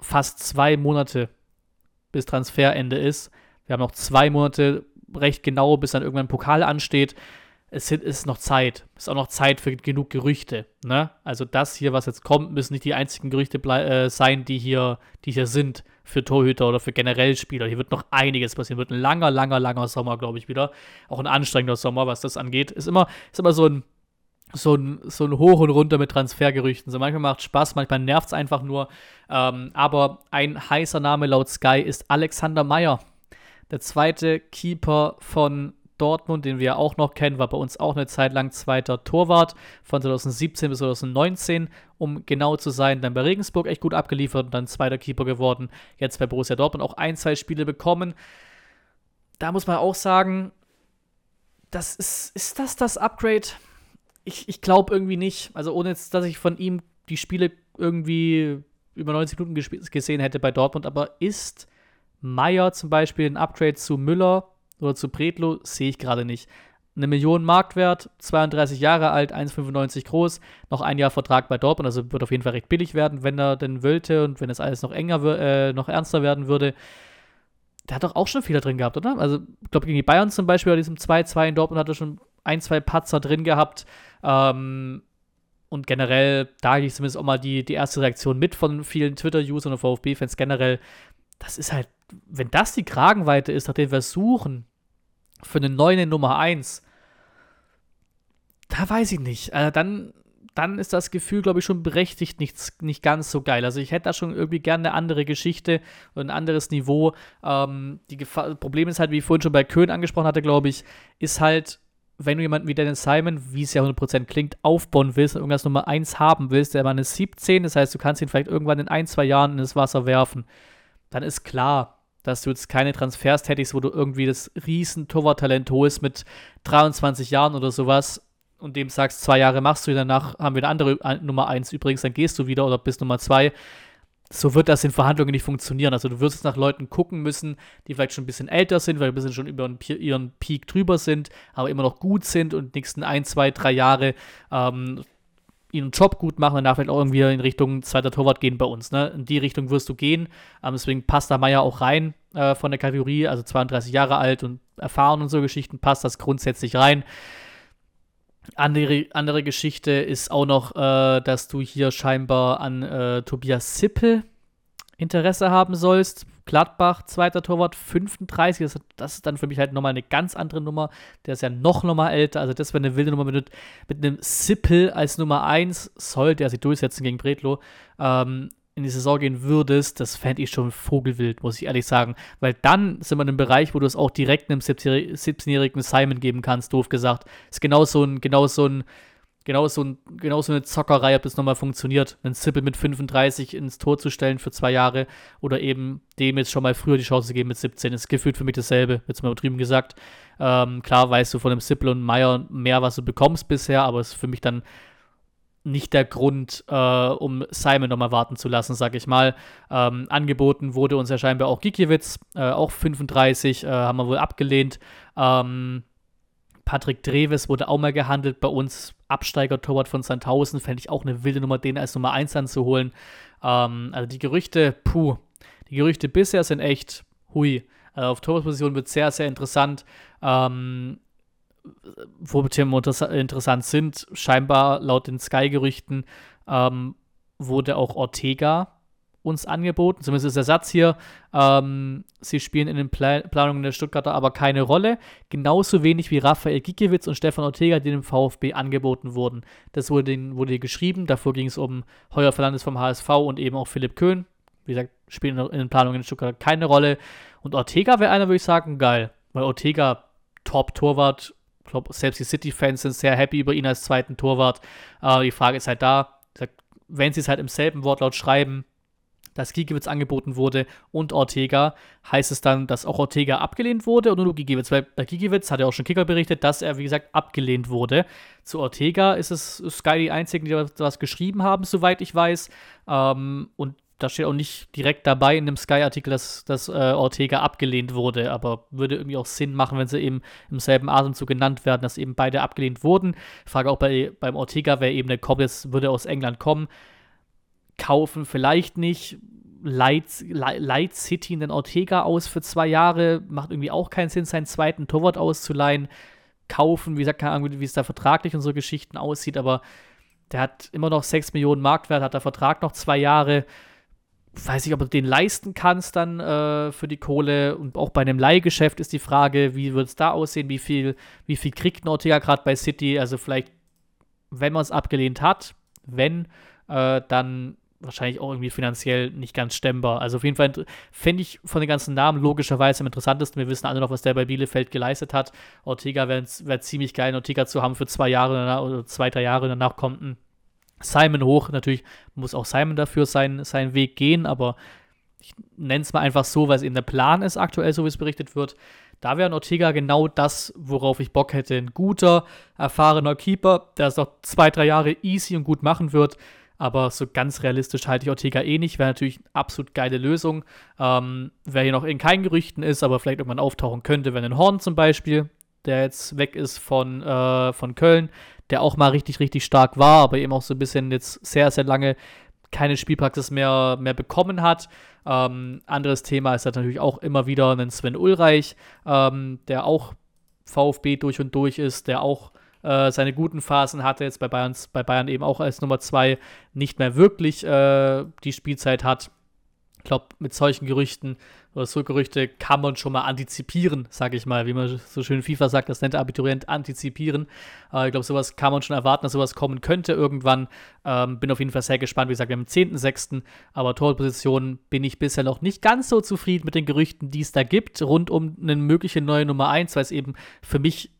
[SPEAKER 1] fast zwei Monate, bis Transferende ist. Wir haben noch zwei Monate recht genau, bis dann irgendwann ein Pokal ansteht. Es ist noch Zeit. Es ist auch noch Zeit für genug Gerüchte. Ne? Also das hier, was jetzt kommt, müssen nicht die einzigen Gerüchte äh, sein, die hier, die hier sind für Torhüter oder für generell Spieler. Hier wird noch einiges passieren. Wird ein langer, langer, langer Sommer, glaube ich, wieder. Auch ein anstrengender Sommer, was das angeht. Ist immer, ist immer so ein so ein, so ein Hoch und Runter mit Transfergerüchten. So manchmal macht Spaß, manchmal nervt es einfach nur. Ähm, aber ein heißer Name laut Sky ist Alexander Meyer. Der zweite Keeper von Dortmund, den wir auch noch kennen, war bei uns auch eine Zeit lang zweiter Torwart von 2017 bis 2019, um genau zu sein. Dann bei Regensburg echt gut abgeliefert und dann zweiter Keeper geworden. Jetzt bei Borussia Dortmund auch ein, zwei Spiele bekommen. Da muss man auch sagen, das ist, ist das das Upgrade? ich, ich glaube irgendwie nicht. Also ohne jetzt, dass ich von ihm die Spiele irgendwie über 90 Minuten gesehen hätte bei Dortmund, aber ist Meyer zum Beispiel ein Upgrade zu Müller oder zu Bredlo, sehe ich gerade nicht. Eine Million Marktwert, 32 Jahre alt, 1,95 groß, noch ein Jahr Vertrag bei Dortmund, also wird auf jeden Fall recht billig werden, wenn er denn wollte und wenn es alles noch enger, äh, noch ernster werden würde. Der hat doch auch schon Fehler drin gehabt, oder? Also, ich glaube, gegen die Bayern zum Beispiel, bei diesem 2-2 in Dortmund hat er schon ein, zwei Patzer drin gehabt. Ähm, und generell, da gehe ich zumindest auch mal die, die erste Reaktion mit von vielen Twitter-Usern und VfB-Fans generell. Das ist halt, wenn das die Kragenweite ist, nachdem wir suchen für eine neue Nummer 1, da weiß ich nicht. Also dann dann ist das Gefühl, glaube ich, schon berechtigt nicht, nicht ganz so geil. Also ich hätte da schon irgendwie gerne eine andere Geschichte und ein anderes Niveau. Ähm, die Gefahr, Problem ist halt, wie ich vorhin schon bei Köhn angesprochen hatte, glaube ich, ist halt, wenn du jemanden wie Dennis Simon, wie es ja 100% klingt, aufbauen willst und irgendwas Nummer 1 haben willst, der Mann ist 17, das heißt, du kannst ihn vielleicht irgendwann in ein, zwei Jahren in das Wasser werfen, dann ist klar, dass du jetzt keine Transfers tätigst, wo du irgendwie das riesen Torwarttalent holst mit 23 Jahren oder sowas und dem sagst, zwei Jahre machst du, danach haben wir eine andere äh, Nummer eins übrigens, dann gehst du wieder oder bist Nummer zwei. So wird das in Verhandlungen nicht funktionieren. Also du wirst jetzt nach Leuten gucken müssen, die vielleicht schon ein bisschen älter sind, weil ein bisschen schon über ihren Peak drüber sind, aber immer noch gut sind und nächsten ein, zwei, drei Jahre ähm, ihren Job gut machen, danach vielleicht auch irgendwie in Richtung zweiter Torwart gehen bei uns. Ne? In die Richtung wirst du gehen. Ähm, deswegen passt da Meier auch rein äh, von der Kategorie, also 32 Jahre alt und erfahren und so Geschichten, passt das grundsätzlich rein. Andere, andere Geschichte ist auch noch, äh, dass du hier scheinbar an äh, Tobias Sippel Interesse haben sollst. Gladbach, zweiter Torwart, 35. Das, das, ist dann für mich halt nochmal eine ganz andere Nummer. Der ist ja noch nochmal älter. Also, das wäre eine wilde Nummer mit, mit einem Sippel als Nummer 1. Sollte er sich durchsetzen gegen Bredlo. Ähm, in die Saison gehen würdest, das fände ich schon vogelwild, muss ich ehrlich sagen. Weil dann sind wir in einem Bereich, wo du es auch direkt einem 17-jährigen Simon geben kannst, doof gesagt. Ist genau so ein, genau so ein, genau so, genau so eine Zockerei, ob das nochmal funktioniert. Einen Zippel mit 35 ins Tor zu stellen für zwei Jahre oder eben dem jetzt schon mal früher die Chance zu geben mit 17, ist gefühlt für mich dasselbe, jetzt mal übertrieben gesagt. Ähm, klar weißt du von dem Sippel und Meier mehr, was du bekommst bisher, aber es ist für mich dann nicht der Grund, äh, um Simon nochmal warten zu lassen, sag ich mal. Ähm, angeboten wurde uns ja scheinbar auch Gikiewicz, äh, auch 35, äh, haben wir wohl abgelehnt. Ähm, Patrick Dreves wurde auch mal gehandelt bei uns. Absteiger-Torwart von Sandhausen, fände ich auch eine wilde Nummer, den als Nummer 1 anzuholen. Ähm, also die Gerüchte, puh, die Gerüchte bisher sind echt hui. Also auf Torwartposition wird sehr, sehr interessant. Ähm, wo Themen interessant sind, scheinbar laut den Sky-Gerüchten ähm, wurde auch Ortega uns angeboten. Zumindest ist der Satz hier, ähm, sie spielen in den Pla Planungen der Stuttgarter aber keine Rolle. Genauso wenig wie Raphael Gikiewicz und Stefan Ortega, die dem VfB angeboten wurden. Das wurde, den, wurde vergeben. Davor ging es um Heuer Fernandes vom HSV und eben auch Philipp Köhn. Wie gesagt, spielen in den Planungen der Stuttgarter keine Rolle. Und Ortega wäre einer, würde ich sagen, geil. Weil Ortega Top-Torwart, ich glaube, selbst die City-Fans sind sehr happy über ihn als zweiten Torwart. Äh, die Frage ist halt da, wenn sie es halt im selben Wortlaut schreiben, dass Gigiewicz angeboten wurde und Ortega, heißt es dann, dass auch Ortega abgelehnt wurde oder nur Gigiewicz? Weil bei Gigiewicz hat ja auch schon Kicker berichtet, dass er, wie gesagt, abgelehnt wurde. Zu Ortega ist es Sky die einzigen, die was geschrieben haben, soweit ich weiß. Ähm, und da steht auch nicht direkt dabei in dem Sky-Artikel, dass, dass äh, Ortega abgelehnt wurde, aber würde irgendwie auch Sinn machen, wenn sie eben im selben Atemzug genannt werden, dass eben beide abgelehnt wurden. Frage auch bei, beim Ortega, wer eben der kommt, jetzt würde aus England kommen. Kaufen vielleicht nicht. Light, Light City in den Ortega aus für zwei Jahre, macht irgendwie auch keinen Sinn, seinen zweiten Torwart auszuleihen. Kaufen, wie gesagt, keine Ahnung, wie es da vertraglich und so Geschichten aussieht, aber der hat immer noch 6 Millionen Marktwert, hat der Vertrag noch zwei Jahre weiß nicht, ob du den leisten kannst dann äh, für die Kohle. Und auch bei einem Leihgeschäft ist die Frage, wie wird es da aussehen, wie viel, wie viel kriegt Nortega gerade bei City? Also vielleicht, wenn man es abgelehnt hat, wenn, äh, dann wahrscheinlich auch irgendwie finanziell nicht ganz stemmbar. Also auf jeden Fall fände ich von den ganzen Namen logischerweise am interessantesten. Wir wissen alle noch, was der bei Bielefeld geleistet hat. Ortega wäre wär ziemlich geil, Ortega zu haben für zwei Jahre oder zwei, drei Jahre. Danach kommt ein Simon hoch. Natürlich muss auch Simon dafür sein, seinen Weg gehen, aber ich nenne es mal einfach so, weil es eben der Plan ist, aktuell, so wie es berichtet wird. Da wäre Ortega genau das, worauf ich Bock hätte. Ein guter, erfahrener Keeper, der es noch zwei, drei Jahre easy und gut machen wird. Aber so ganz realistisch halte ich Ortega eh nicht. Wäre natürlich eine absolut geile Lösung. Ähm, wer hier noch in keinen Gerüchten ist, aber vielleicht irgendwann auftauchen könnte, wenn ein Horn zum Beispiel, der jetzt weg ist von, äh, von Köln, der auch mal richtig, richtig stark war, aber eben auch so ein bisschen jetzt sehr, sehr lange keine Spielpraxis mehr, mehr bekommen hat. Ähm, anderes Thema ist halt natürlich auch immer wieder ein Sven Ulreich, ähm, der auch VfB durch und durch ist, der auch äh, seine guten Phasen hatte, jetzt bei, Bayerns, bei Bayern eben auch als Nummer zwei nicht mehr wirklich äh, die Spielzeit hat. Ich glaube, mit solchen Gerüchten oder so Gerüchte kann man schon mal antizipieren, sage ich mal, wie man so schön FIFA sagt, das nennt der Abiturient antizipieren. Äh, ich glaube, sowas kann man schon erwarten, dass sowas kommen könnte irgendwann. Ähm, bin auf jeden Fall sehr gespannt. Wie gesagt, wir haben den 10.6., aber Torposition bin ich bisher noch nicht ganz so zufrieden mit den Gerüchten, die es da gibt, rund um eine mögliche neue Nummer 1, weil es eben für mich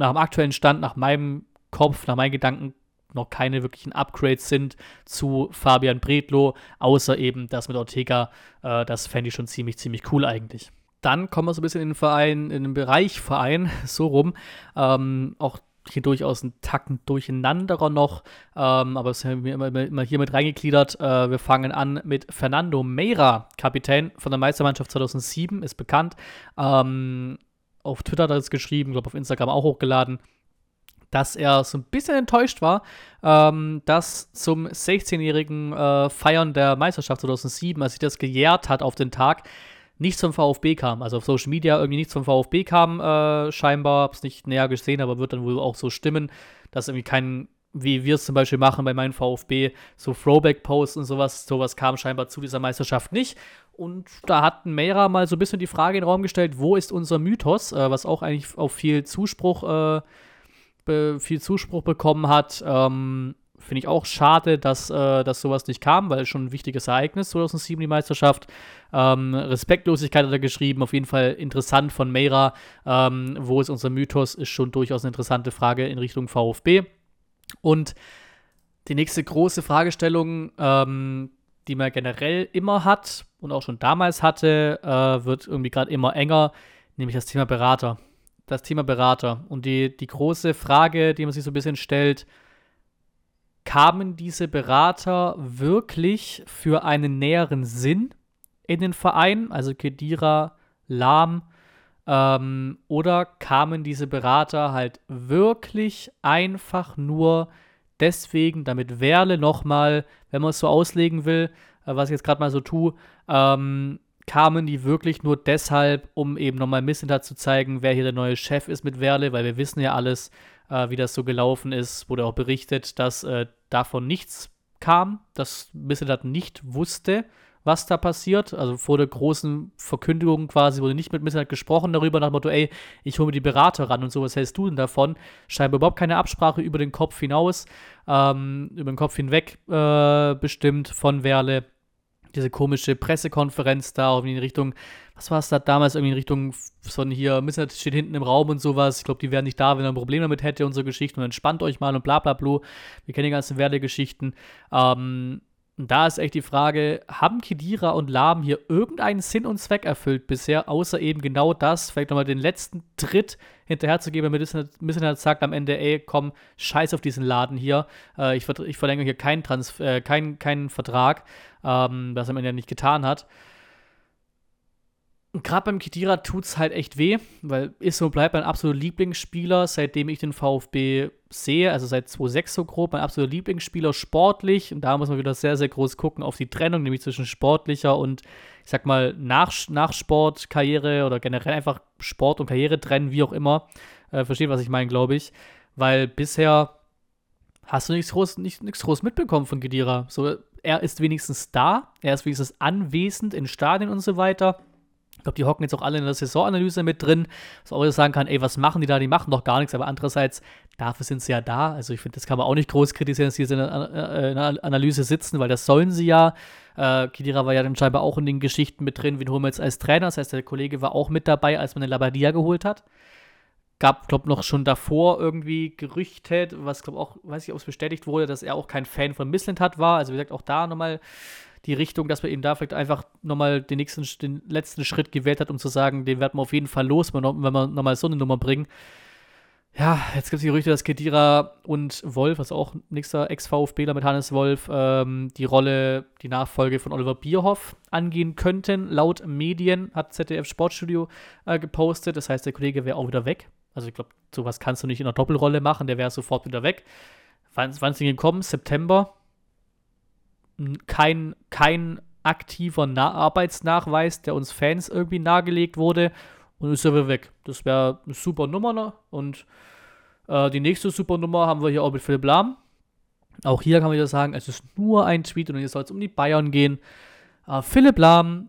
[SPEAKER 1] nach dem aktuellen Stand, nach meinem Kopf, nach meinen Gedanken noch keine wirklichen Upgrades sind zu Fabian Bredlo, außer eben das mit Ortega. Äh, das fände ich schon ziemlich, ziemlich cool eigentlich. Dann kommen wir so ein bisschen in den Verein, in den Bereich Verein, so rum. Ähm, auch hier durchaus ein Tacken durcheinanderer noch, ähm, aber es haben wir immer, immer hier mit reingegliedert. Äh, wir fangen an mit Fernando Meira, Kapitän von der Meistermannschaft 2007, ist bekannt. Ähm, auf Twitter hat er es geschrieben, glaube auf Instagram auch hochgeladen dass er so ein bisschen enttäuscht war, ähm, dass zum 16-jährigen äh, Feiern der Meisterschaft 2007, als sich das gejährt hat auf den Tag, nichts vom VfB kam. Also auf Social Media irgendwie nichts vom VfB kam, äh, scheinbar. Hab's nicht näher gesehen, aber wird dann wohl auch so stimmen, dass irgendwie kein, wie wir es zum Beispiel machen bei meinem VfB, so Throwback-Posts und sowas, sowas kam scheinbar zu dieser Meisterschaft nicht. Und da hat Meira mal so ein bisschen die Frage in den Raum gestellt, wo ist unser Mythos, äh, was auch eigentlich auf viel Zuspruch äh, viel Zuspruch bekommen hat. Ähm, Finde ich auch schade, dass, äh, dass sowas nicht kam, weil es schon ein wichtiges Ereignis 2007 die Meisterschaft. Ähm, Respektlosigkeit hat er geschrieben, auf jeden Fall interessant von Meira. Ähm, wo ist unser Mythos? Ist schon durchaus eine interessante Frage in Richtung VfB. Und die nächste große Fragestellung, ähm, die man generell immer hat und auch schon damals hatte, äh, wird irgendwie gerade immer enger, nämlich das Thema Berater das Thema Berater. Und die, die große Frage, die man sich so ein bisschen stellt, kamen diese Berater wirklich für einen näheren Sinn in den Verein, also Kedira, Lahm, ähm, oder kamen diese Berater halt wirklich einfach nur deswegen, damit Werle nochmal, wenn man es so auslegen will, äh, was ich jetzt gerade mal so tue, ähm, kamen die wirklich nur deshalb, um eben nochmal Missentat zu zeigen, wer hier der neue Chef ist mit Werle, weil wir wissen ja alles, äh, wie das so gelaufen ist. Wurde auch berichtet, dass äh, davon nichts kam, dass Missentat nicht wusste, was da passiert. Also vor der großen Verkündigung quasi wurde nicht mit Missentat gesprochen darüber, nach dem Motto, ey, ich hole mir die Berater ran und so, was hältst du denn davon? Scheinbar überhaupt keine Absprache über den Kopf hinaus, ähm, über den Kopf hinweg äh, bestimmt von Werle diese komische Pressekonferenz da, auch in Richtung, was war es da damals, irgendwie in Richtung von hier, Missert steht hinten im Raum und sowas. Ich glaube, die wären nicht da, wenn er ein Problem damit hätte und so Geschichten und entspannt euch mal und bla bla bla. Wir kennen die ganzen Werdegeschichten. Ähm, und da ist echt die Frage, haben Kedira und Lahm hier irgendeinen Sinn und Zweck erfüllt bisher, außer eben genau das, vielleicht nochmal den letzten Tritt hinterherzugeben, damit halt sagt am Ende, ey, komm, scheiß auf diesen Laden hier, äh, ich, ich verlängere hier keinen, Trans äh, keinen, keinen Vertrag, ähm, was er am Ende nicht getan hat. Und gerade beim Kedira tut es halt echt weh, weil Isso bleibt mein absoluter Lieblingsspieler, seitdem ich den VfB sehe, also seit 2006 so grob, mein absoluter Lieblingsspieler sportlich. Und da muss man wieder sehr, sehr groß gucken auf die Trennung, nämlich zwischen sportlicher und, ich sag mal, nach, Nachsportkarriere oder generell einfach Sport und Karriere trennen, wie auch immer. Äh, versteht, was ich meine, glaube ich. Weil bisher hast du nichts groß, nicht, nichts groß mitbekommen von Kedira. So, er ist wenigstens da, er ist wenigstens anwesend in Stadien und so weiter ich glaube, die hocken jetzt auch alle in der Saisonanalyse mit drin, dass man auch sagen kann, ey, was machen die da? Die machen doch gar nichts, aber andererseits, dafür sind sie ja da. Also ich finde, das kann man auch nicht groß kritisieren, dass sie in der Analyse sitzen, weil das sollen sie ja. Äh, Kidira war ja dann scheinbar auch in den Geschichten mit drin, wen holen wir jetzt als Trainer. Das heißt, der Kollege war auch mit dabei, als man den Labadia geholt hat. Gab, glaube noch schon davor irgendwie Gerüchte, was glaube auch, weiß ich, ob es bestätigt wurde, dass er auch kein Fan von Misslintat war. Also wie gesagt, auch da nochmal die Richtung, dass man eben da vielleicht einfach nochmal den nächsten, den letzten Schritt gewählt hat, um zu sagen, den werden wir auf jeden Fall los, wenn wir nochmal so eine Nummer bringen. Ja, jetzt gibt es die Gerüchte, dass Kedira und Wolf, also auch nächster Ex-VfBler mit Hannes Wolf, ähm, die Rolle, die Nachfolge von Oliver Bierhoff angehen könnten. Laut Medien hat ZDF Sportstudio äh, gepostet. Das heißt, der Kollege wäre auch wieder weg. Also ich glaube, sowas kannst du nicht in einer Doppelrolle machen. Der wäre sofort wieder weg. Wann ist denn gekommen? September kein, kein aktiver Na Arbeitsnachweis, der uns Fans irgendwie nahegelegt wurde und ist er wieder weg. Das wäre eine super Nummer. Ne? Und äh, die nächste super Nummer haben wir hier auch mit Philipp Lahm. Auch hier kann man wieder sagen, es ist nur ein Tweet und hier soll es um die Bayern gehen. Äh, Philipp Lahm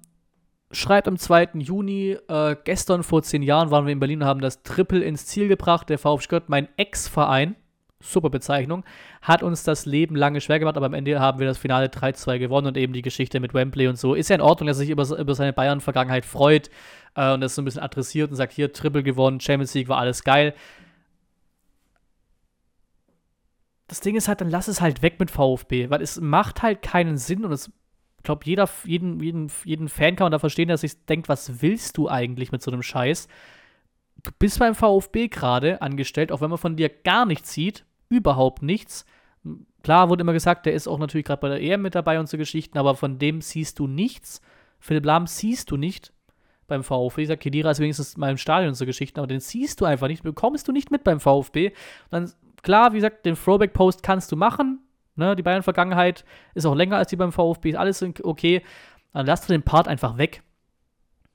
[SPEAKER 1] schreibt am 2. Juni, äh, gestern vor zehn Jahren waren wir in Berlin und haben das Triple ins Ziel gebracht. Der VfB Stuttgart, mein Ex-Verein, super Bezeichnung, hat uns das Leben lange schwer gemacht, aber am Ende haben wir das Finale 3-2 gewonnen und eben die Geschichte mit Wembley und so. Ist ja in Ordnung, dass er sich über, über seine Bayern-Vergangenheit freut äh, und das so ein bisschen adressiert und sagt, hier, Triple gewonnen, Champions League war alles geil. Das Ding ist halt, dann lass es halt weg mit VfB, weil es macht halt keinen Sinn und es ich glaube, jeder, jeden, jeden, jeden Fan kann man da verstehen, dass sich denkt, was willst du eigentlich mit so einem Scheiß? Du bist beim VfB gerade angestellt, auch wenn man von dir gar nichts sieht, überhaupt nichts. Klar wurde immer gesagt, der ist auch natürlich gerade bei der EM mit dabei und so Geschichten, aber von dem siehst du nichts. Philipp Lahm siehst du nicht beim VfB. Ich sag, Kedira ist wenigstens mal im Stadion und so Geschichten, aber den siehst du einfach nicht, bekommst du nicht mit beim VfB. Dann, klar, wie gesagt, den Throwback-Post kannst du machen, Ne, die Bayern-Vergangenheit ist auch länger als die beim VfB, ist alles okay. Dann lass du den Part einfach weg.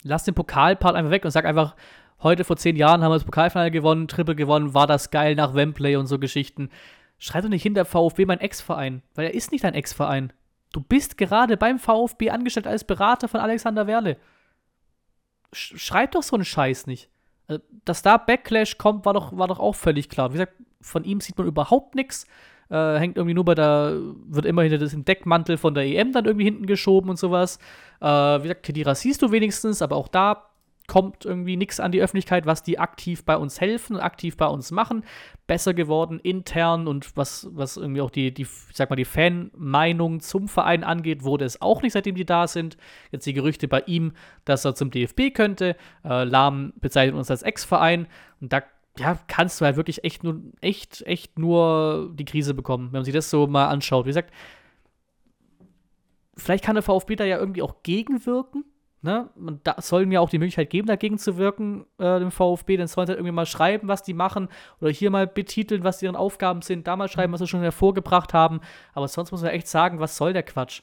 [SPEAKER 1] Lass den Pokalpart einfach weg und sag einfach, heute vor zehn Jahren haben wir das Pokalfinale gewonnen, Triple gewonnen, war das geil nach Wembley und so Geschichten. Schreib doch nicht hinter VfB mein Ex-Verein, weil er ist nicht dein Ex-Verein. Du bist gerade beim VfB angestellt als Berater von Alexander Werle. Schreib doch so einen Scheiß nicht. Also, dass da Backlash kommt, war doch, war doch auch völlig klar. Wie gesagt, von ihm sieht man überhaupt nichts. Äh, hängt irgendwie nur bei der, wird immer hinter dem Deckmantel von der EM dann irgendwie hinten geschoben und sowas. Äh, wie gesagt, Kedira siehst du wenigstens, aber auch da kommt irgendwie nichts an die Öffentlichkeit, was die aktiv bei uns helfen, aktiv bei uns machen. Besser geworden intern und was, was irgendwie auch die, die, ich sag mal, die Fanmeinung zum Verein angeht, wurde es auch nicht, seitdem die da sind. Jetzt die Gerüchte bei ihm, dass er zum DFB könnte. Äh, Lahm bezeichnet uns als Ex-Verein und da ja, kannst du halt wirklich echt nur, echt, echt nur die Krise bekommen, wenn man sich das so mal anschaut. Wie gesagt, vielleicht kann der VfB da ja irgendwie auch gegenwirken. Ne? Man da soll mir auch die Möglichkeit geben, dagegen zu wirken, äh, dem VfB. Dann sollen sie halt irgendwie mal schreiben, was die machen. Oder hier mal betiteln, was deren Aufgaben sind. Da mal schreiben, was sie schon hervorgebracht haben. Aber sonst muss man echt sagen, was soll der Quatsch?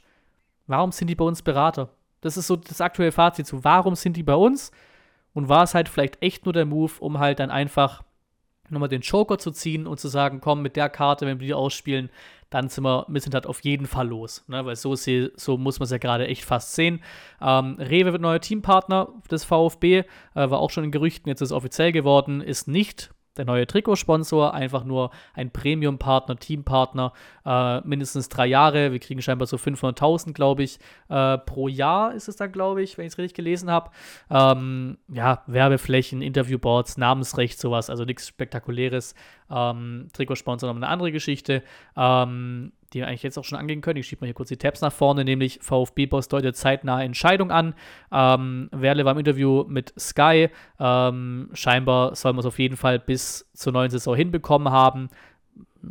[SPEAKER 1] Warum sind die bei uns Berater? Das ist so das aktuelle Fazit zu. Warum sind die bei uns? Und war es halt vielleicht echt nur der Move, um halt dann einfach nochmal den Joker zu ziehen und zu sagen, komm, mit der Karte, wenn wir die ausspielen, dann sind wir Missentat auf jeden Fall los. Ne? Weil so, so muss man es ja gerade echt fast sehen. Ähm, Rewe wird neuer Teampartner des VfB, äh, war auch schon in Gerüchten, jetzt ist es offiziell geworden, ist nicht der neue Trikotsponsor, einfach nur ein Premium-Partner, Teampartner, äh, mindestens drei Jahre. Wir kriegen scheinbar so 500.000, glaube ich, äh, pro Jahr ist es dann, glaube ich, wenn ich es richtig gelesen habe. Ähm, ja, Werbeflächen, Interviewboards, Namensrecht, sowas, also nichts Spektakuläres. Ähm, Trikotsponsor noch eine andere Geschichte. Ähm, die wir eigentlich jetzt auch schon angehen können. Ich schiebe mal hier kurz die Tabs nach vorne, nämlich VfB-Boss deutet zeitnahe Entscheidung an. Ähm, Werle war im Interview mit Sky. Ähm, scheinbar soll man es auf jeden Fall bis zur neuen Saison hinbekommen haben.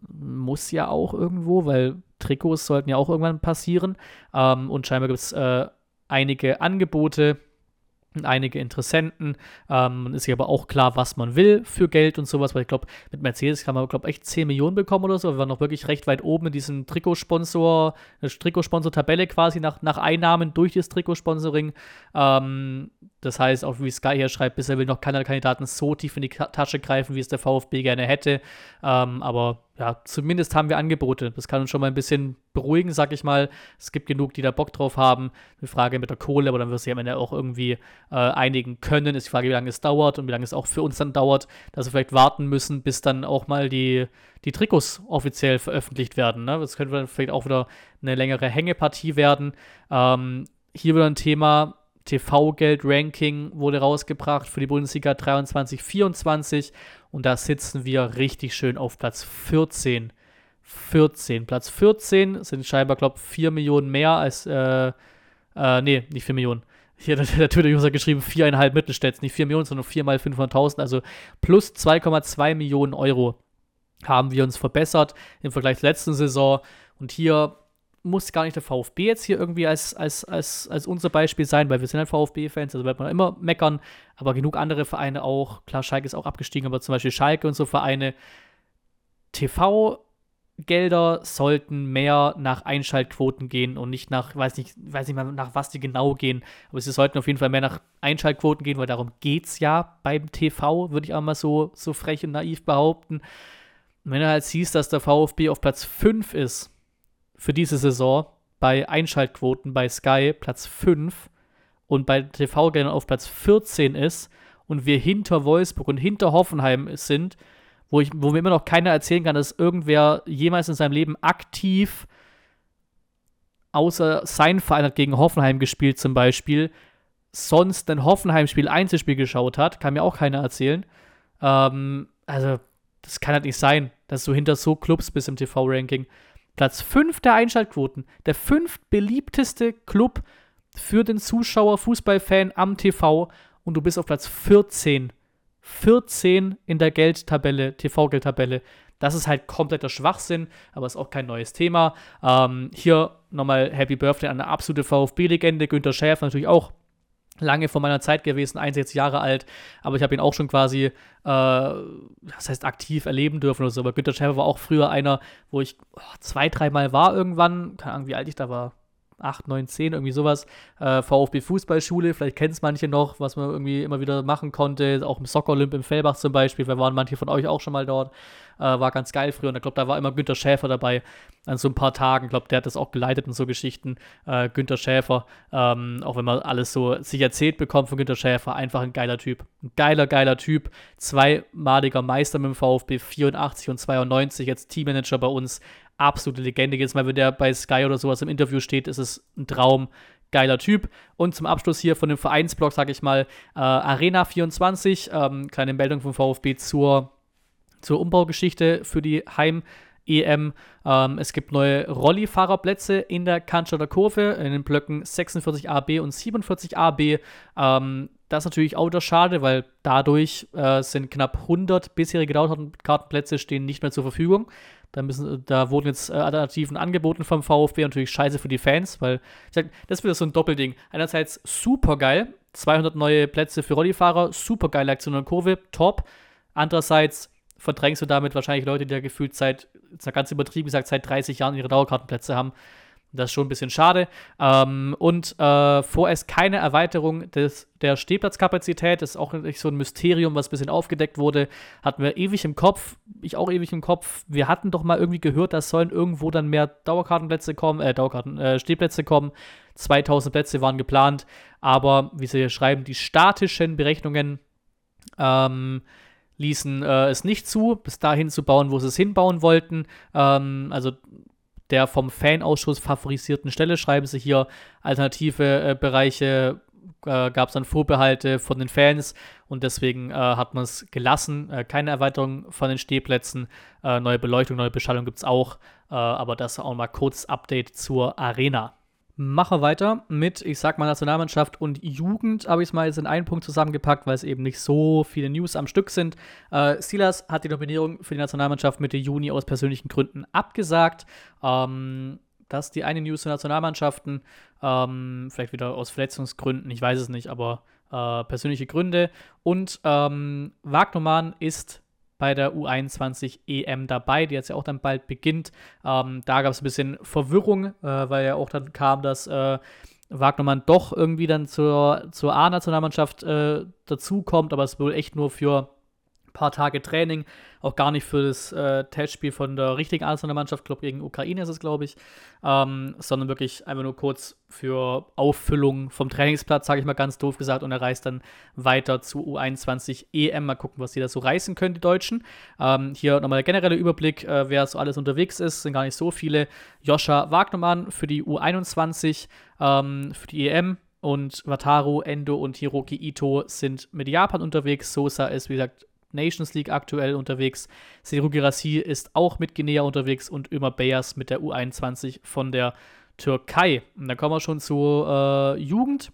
[SPEAKER 1] Muss ja auch irgendwo, weil Trikots sollten ja auch irgendwann passieren. Ähm, und scheinbar gibt es äh, einige Angebote einige Interessenten. Ähm, ist sich aber auch klar, was man will für Geld und sowas, weil ich glaube, mit Mercedes kann man, glaube ich, echt 10 Millionen bekommen oder so. Wir waren noch wirklich recht weit oben in diesem Trikotsponsor, Trikotsponsor-Tabelle quasi nach, nach Einnahmen durch das Trikotsponsoring. Ähm, das heißt, auch wie Sky hier schreibt, bisher will noch keiner Kandidaten so tief in die Tasche greifen, wie es der VfB gerne hätte. Ähm, aber ja, zumindest haben wir Angebote. Das kann uns schon mal ein bisschen beruhigen, sag ich mal. Es gibt genug, die da Bock drauf haben. Die Frage mit der Kohle, aber dann wirst du ja am Ende auch irgendwie äh, einigen können. Ist die Frage, wie lange es dauert und wie lange es auch für uns dann dauert, dass wir vielleicht warten müssen, bis dann auch mal die, die Trikots offiziell veröffentlicht werden. Ne? Das könnte dann vielleicht auch wieder eine längere Hängepartie werden. Ähm, hier wieder ein Thema, TV-Geld-Ranking wurde rausgebracht für die Bundesliga 23-24 und da sitzen wir richtig schön auf Platz 14. 14. Platz 14 sind scheinbar, glaube ich, 4 Millionen mehr als, äh, äh, nee, nicht 4 Millionen. Hier hat der Twitter-User geschrieben, 4,5 Mittelstädts, nicht 4 Millionen, sondern 4 mal 500.000, also plus 2,2 Millionen Euro haben wir uns verbessert im Vergleich zur letzten Saison. Und hier muss gar nicht der VfB jetzt hier irgendwie als, als, als, als unser Beispiel sein, weil wir sind halt VfB-Fans, also wird man immer meckern, aber genug andere Vereine auch. Klar, Schalke ist auch abgestiegen, aber zum Beispiel Schalke und so Vereine. TV-Gelder sollten mehr nach Einschaltquoten gehen und nicht nach, weiß nicht, weiß nicht mal nach was die genau gehen, aber sie sollten auf jeden Fall mehr nach Einschaltquoten gehen, weil darum geht es ja beim TV, würde ich auch mal so, so frech und naiv behaupten. Und wenn er halt siehst, dass der VfB auf Platz 5 ist, für diese Saison bei Einschaltquoten bei Sky Platz 5 und bei TV-Geldern auf Platz 14 ist und wir hinter Wolfsburg und hinter Hoffenheim sind, wo, ich, wo mir immer noch keiner erzählen kann, dass irgendwer jemals in seinem Leben aktiv, außer sein Verein hat gegen Hoffenheim gespielt zum Beispiel, sonst ein Hoffenheim-Spiel, Einzelspiel geschaut hat, kann mir auch keiner erzählen. Ähm, also, das kann halt nicht sein, dass du hinter so Clubs bist im TV-Ranking. Platz 5 der Einschaltquoten. Der fünftbeliebteste Club für den Zuschauer, Fußballfan am TV und du bist auf Platz 14. 14 in der Geldtabelle, TV-Geldtabelle. Das ist halt kompletter Schwachsinn, aber ist auch kein neues Thema. Ähm, hier nochmal Happy Birthday an eine absolute VfB-Legende. Günter Schäfer natürlich auch lange vor meiner Zeit gewesen, 61 Jahre alt, aber ich habe ihn auch schon quasi, äh, das heißt aktiv erleben dürfen oder so. Aber Günter Schäfer war auch früher einer, wo ich oh, zwei, dreimal war irgendwann, keine Ahnung, wie alt ich da war, 8, 9, 10, irgendwie sowas. Äh, VfB Fußballschule, vielleicht kennen es manche noch, was man irgendwie immer wieder machen konnte. Auch im Soccer Olymp im Fellbach zum Beispiel. Wir waren manche von euch auch schon mal dort. Äh, war ganz geil früher. Und ich glaube, da war immer Günter Schäfer dabei an so ein paar Tagen. Ich glaube, der hat das auch geleitet und so Geschichten. Äh, Günter Schäfer, ähm, auch wenn man alles so sich erzählt bekommt von Günter Schäfer, einfach ein geiler Typ. Ein geiler, geiler Typ. Zweimaliger Meister mit dem VfB 84 und 92, jetzt Teammanager bei uns absolute Legende. Jetzt mal, wenn der bei Sky oder sowas im Interview steht, ist es ein Traum. Geiler Typ. Und zum Abschluss hier von dem Vereinsblog, sage ich mal, äh, Arena 24, ähm, kleine Meldung vom VfB zur, zur Umbaugeschichte für die Heim- EM. Ähm, es gibt neue Rolli-Fahrerplätze in der Cannstatter Kurve, in den Blöcken 46AB und 47AB. Ähm, das ist natürlich auch das schade, weil dadurch äh, sind knapp 100 bisherige Dauerkartenplätze stehen nicht mehr zur Verfügung. Da, müssen, da wurden jetzt äh, Alternativen angeboten vom VfB, natürlich scheiße für die Fans, weil sag, das wieder so ein Doppelding. Einerseits super geil, 200 neue Plätze für Rollifahrer, super geile Aktion der Kurve, top. Andererseits verdrängst du damit wahrscheinlich Leute, die ja gefühlt seit, ganz übertrieben gesagt, seit 30 Jahren ihre Dauerkartenplätze haben. Das ist schon ein bisschen schade. Ähm, und äh, vorerst keine Erweiterung des, der Stehplatzkapazität. Das ist auch so ein Mysterium, was ein bisschen aufgedeckt wurde. Hatten wir ewig im Kopf. Ich auch ewig im Kopf. Wir hatten doch mal irgendwie gehört, dass sollen irgendwo dann mehr Dauerkartenplätze kommen, äh, Dauerkarten, äh, Stehplätze kommen. 2000 Plätze waren geplant. Aber, wie sie hier schreiben, die statischen Berechnungen ähm, ließen äh, es nicht zu, bis dahin zu bauen, wo sie es hinbauen wollten. Ähm, also der vom Fanausschuss favorisierten Stelle schreiben sie hier alternative äh, Bereiche, äh, gab es dann Vorbehalte von den Fans und deswegen äh, hat man es gelassen. Äh, keine Erweiterung von den Stehplätzen, äh, neue Beleuchtung, neue Beschallung gibt es auch, äh, aber das auch mal kurz Update zur Arena. Mache weiter mit, ich sag mal, Nationalmannschaft und Jugend. Habe ich es mal jetzt in einen Punkt zusammengepackt, weil es eben nicht so viele News am Stück sind. Äh, Silas hat die Nominierung für die Nationalmannschaft Mitte Juni aus persönlichen Gründen abgesagt. Ähm, das ist die eine News zu Nationalmannschaften. Ähm, vielleicht wieder aus Verletzungsgründen, ich weiß es nicht, aber äh, persönliche Gründe. Und ähm, Wagnermann ist bei der U21 EM dabei, die jetzt ja auch dann bald beginnt. Ähm, da gab es ein bisschen Verwirrung, äh, weil ja auch dann kam, dass äh, Wagnermann doch irgendwie dann zur, zur A-Nationalmannschaft äh, dazukommt, aber es wohl echt nur für paar Tage Training, auch gar nicht für das äh, Testspiel von der richtigen Mannschaft, glaube gegen Ukraine ist es, glaube ich, ähm, sondern wirklich einfach nur kurz für Auffüllung vom Trainingsplatz, sage ich mal ganz doof gesagt, und er reist dann weiter zu U21 EM. Mal gucken, was die da so reißen können, die Deutschen. Ähm, hier nochmal der generelle Überblick, äh, wer so alles unterwegs ist, sind gar nicht so viele. Joscha Wagnermann für die U21, ähm, für die EM, und Wataru, Endo und Hiroki Ito sind mit Japan unterwegs. Sosa ist, wie gesagt, Nations League aktuell unterwegs. Seru Girassi ist auch mit Guinea unterwegs und Ömer Beyers mit der U21 von der Türkei. Und dann kommen wir schon zur äh, Jugend.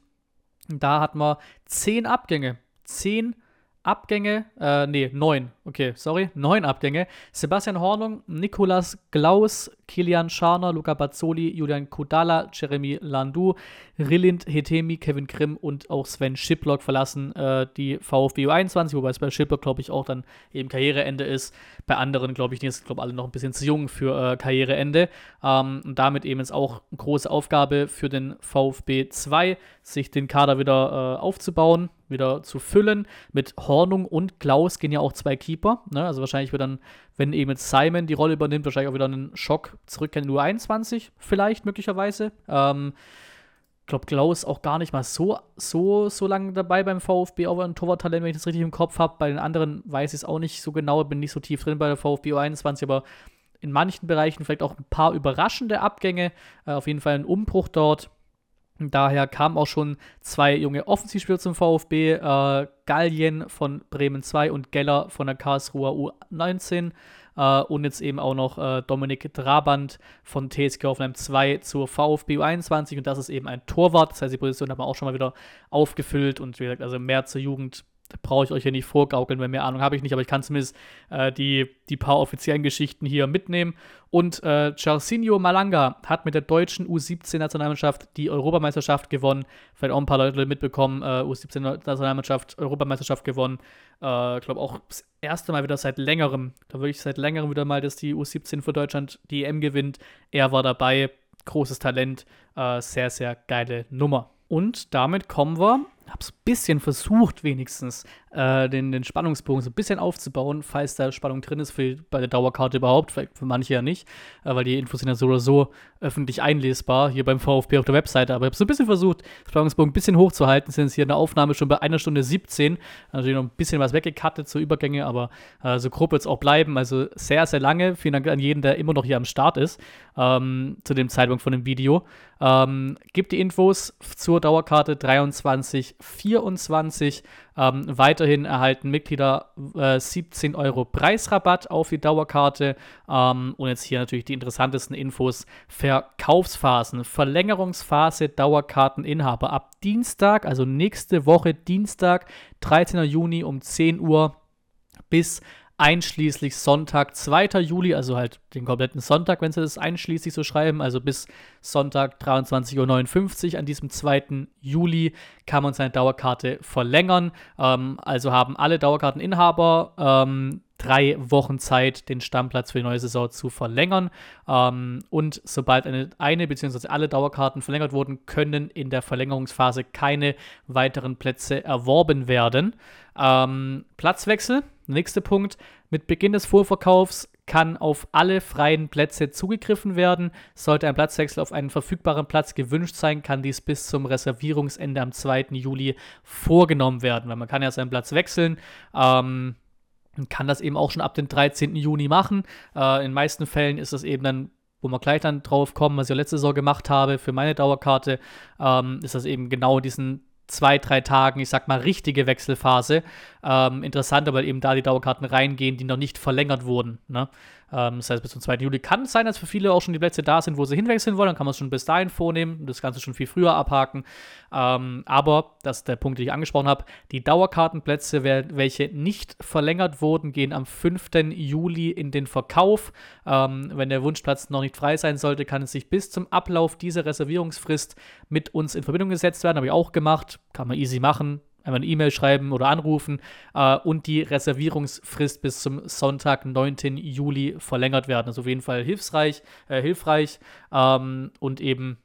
[SPEAKER 1] Da hatten wir zehn Abgänge. Zehn Abgänge Abgänge, äh, nee, neun, okay, sorry, neun Abgänge. Sebastian Hornung, Nikolas Glaus, Kilian Scharner, Luca Bazzoli, Julian Kudala, Jeremy Landu, Rillind Hetemi, Kevin Grimm und auch Sven Schiplock verlassen äh, die VfB U21, wobei es bei Schiplock, glaube ich, auch dann eben Karriereende ist. Bei anderen, glaube ich, die sind, glaube alle noch ein bisschen zu jung für äh, Karriereende. Ähm, und damit eben ist auch eine große Aufgabe für den VfB 2, sich den Kader wieder äh, aufzubauen wieder zu füllen. Mit Hornung und Klaus gehen ja auch zwei Keeper. Ne? Also wahrscheinlich wird dann, wenn eben Simon die Rolle übernimmt, wahrscheinlich auch wieder einen Schock zurück in die U21, vielleicht möglicherweise. Ähm, glaube, Klaus auch gar nicht mal so, so, so lange dabei beim VfB, auch ein Torwarttalent, wenn ich das richtig im Kopf habe. Bei den anderen weiß ich es auch nicht so genau, bin nicht so tief drin bei der VfB U21, aber in manchen Bereichen vielleicht auch ein paar überraschende Abgänge. Äh, auf jeden Fall ein Umbruch dort. Daher kamen auch schon zwei junge Offensivspieler zum VfB, äh, Gallien von Bremen 2 und Geller von der Karlsruher U19 äh, und jetzt eben auch noch äh, Dominik Drabant von TSG Hoffenheim 2 zur VfB U21 und das ist eben ein Torwart, das heißt die Position haben wir auch schon mal wieder aufgefüllt. Und wie gesagt, also mehr zur Jugend brauche ich euch hier nicht vorgaukeln, weil mehr Ahnung habe ich nicht, aber ich kann zumindest äh, die, die paar offiziellen Geschichten hier mitnehmen. Und äh, Jarcinho Malanga hat mit der deutschen U17-Nationalmannschaft die Europameisterschaft gewonnen. Vielleicht auch ein paar Leute mitbekommen, äh, U17-Nationalmannschaft, Europameisterschaft gewonnen. Äh, ich glaube auch das erste Mal wieder seit längerem, da würde ich seit längerem wieder mal, dass die U17 für Deutschland die EM gewinnt. Er war dabei, großes Talent, äh, sehr, sehr geile Nummer. Und damit kommen wir habe es ein bisschen versucht, wenigstens äh, den, den Spannungsbogen so ein bisschen aufzubauen, falls da Spannung drin ist, für, bei der Dauerkarte überhaupt, vielleicht für manche ja nicht, äh, weil die Infos sind ja so oder so öffentlich einlesbar, hier beim VfB auf der Webseite. Aber ich habe so ein bisschen versucht, Spannungsbogen ein bisschen hochzuhalten, sind jetzt hier in der Aufnahme schon bei einer Stunde 17, natürlich noch ein bisschen was weggekattet zur Übergänge, aber äh, so grob wird es auch bleiben, also sehr, sehr lange. Vielen Dank an jeden, der immer noch hier am Start ist, ähm, zu dem Zeitpunkt von dem Video. Ähm, gibt die Infos zur Dauerkarte 2324 ähm, weiterhin erhalten Mitglieder äh, 17 Euro Preisrabatt auf die Dauerkarte. Ähm, und jetzt hier natürlich die interessantesten Infos. Verkaufsphasen, Verlängerungsphase Dauerkarteninhaber ab Dienstag, also nächste Woche Dienstag, 13. Juni um 10 Uhr bis einschließlich Sonntag, 2. Juli, also halt den kompletten Sonntag, wenn Sie das einschließlich so schreiben, also bis Sonntag 23.59 Uhr an diesem 2. Juli kann man seine Dauerkarte verlängern. Ähm, also haben alle Dauerkarteninhaber ähm, drei Wochen Zeit, den Stammplatz für die neue Saison zu verlängern. Ähm, und sobald eine, eine bzw. alle Dauerkarten verlängert wurden, können in der Verlängerungsphase keine weiteren Plätze erworben werden. Ähm, Platzwechsel Nächster Punkt. Mit Beginn des Vorverkaufs kann auf alle freien Plätze zugegriffen werden. Sollte ein Platzwechsel auf einen verfügbaren Platz gewünscht sein, kann dies bis zum Reservierungsende am 2. Juli vorgenommen werden. Weil man kann ja seinen Platz wechseln. Ähm, kann das eben auch schon ab dem 13. Juni machen. Äh, in den meisten Fällen ist das eben dann wo wir gleich dann drauf kommen, was ich letzte Saison gemacht habe für meine Dauerkarte, ähm, ist das eben genau diesen zwei, drei Tagen, ich sag mal, richtige Wechselphase. Ähm, interessant, weil eben da die Dauerkarten reingehen, die noch nicht verlängert wurden. Ne? Ähm, das heißt, bis zum 2. Juli kann es sein, dass für viele auch schon die Plätze da sind, wo sie hinwechseln wollen. Dann kann man es schon bis dahin vornehmen und das Ganze schon viel früher abhaken. Ähm, aber, das ist der Punkt, den ich angesprochen habe, die Dauerkartenplätze, welche nicht verlängert wurden, gehen am 5. Juli in den Verkauf. Ähm, wenn der Wunschplatz noch nicht frei sein sollte, kann es sich bis zum Ablauf dieser Reservierungsfrist mit uns in Verbindung gesetzt werden. Habe ich auch gemacht. Kann man easy machen einfach eine E-Mail schreiben oder anrufen äh, und die Reservierungsfrist bis zum Sonntag, 9. Juli verlängert werden. Also auf jeden Fall hilfreich, äh, hilfreich ähm, und eben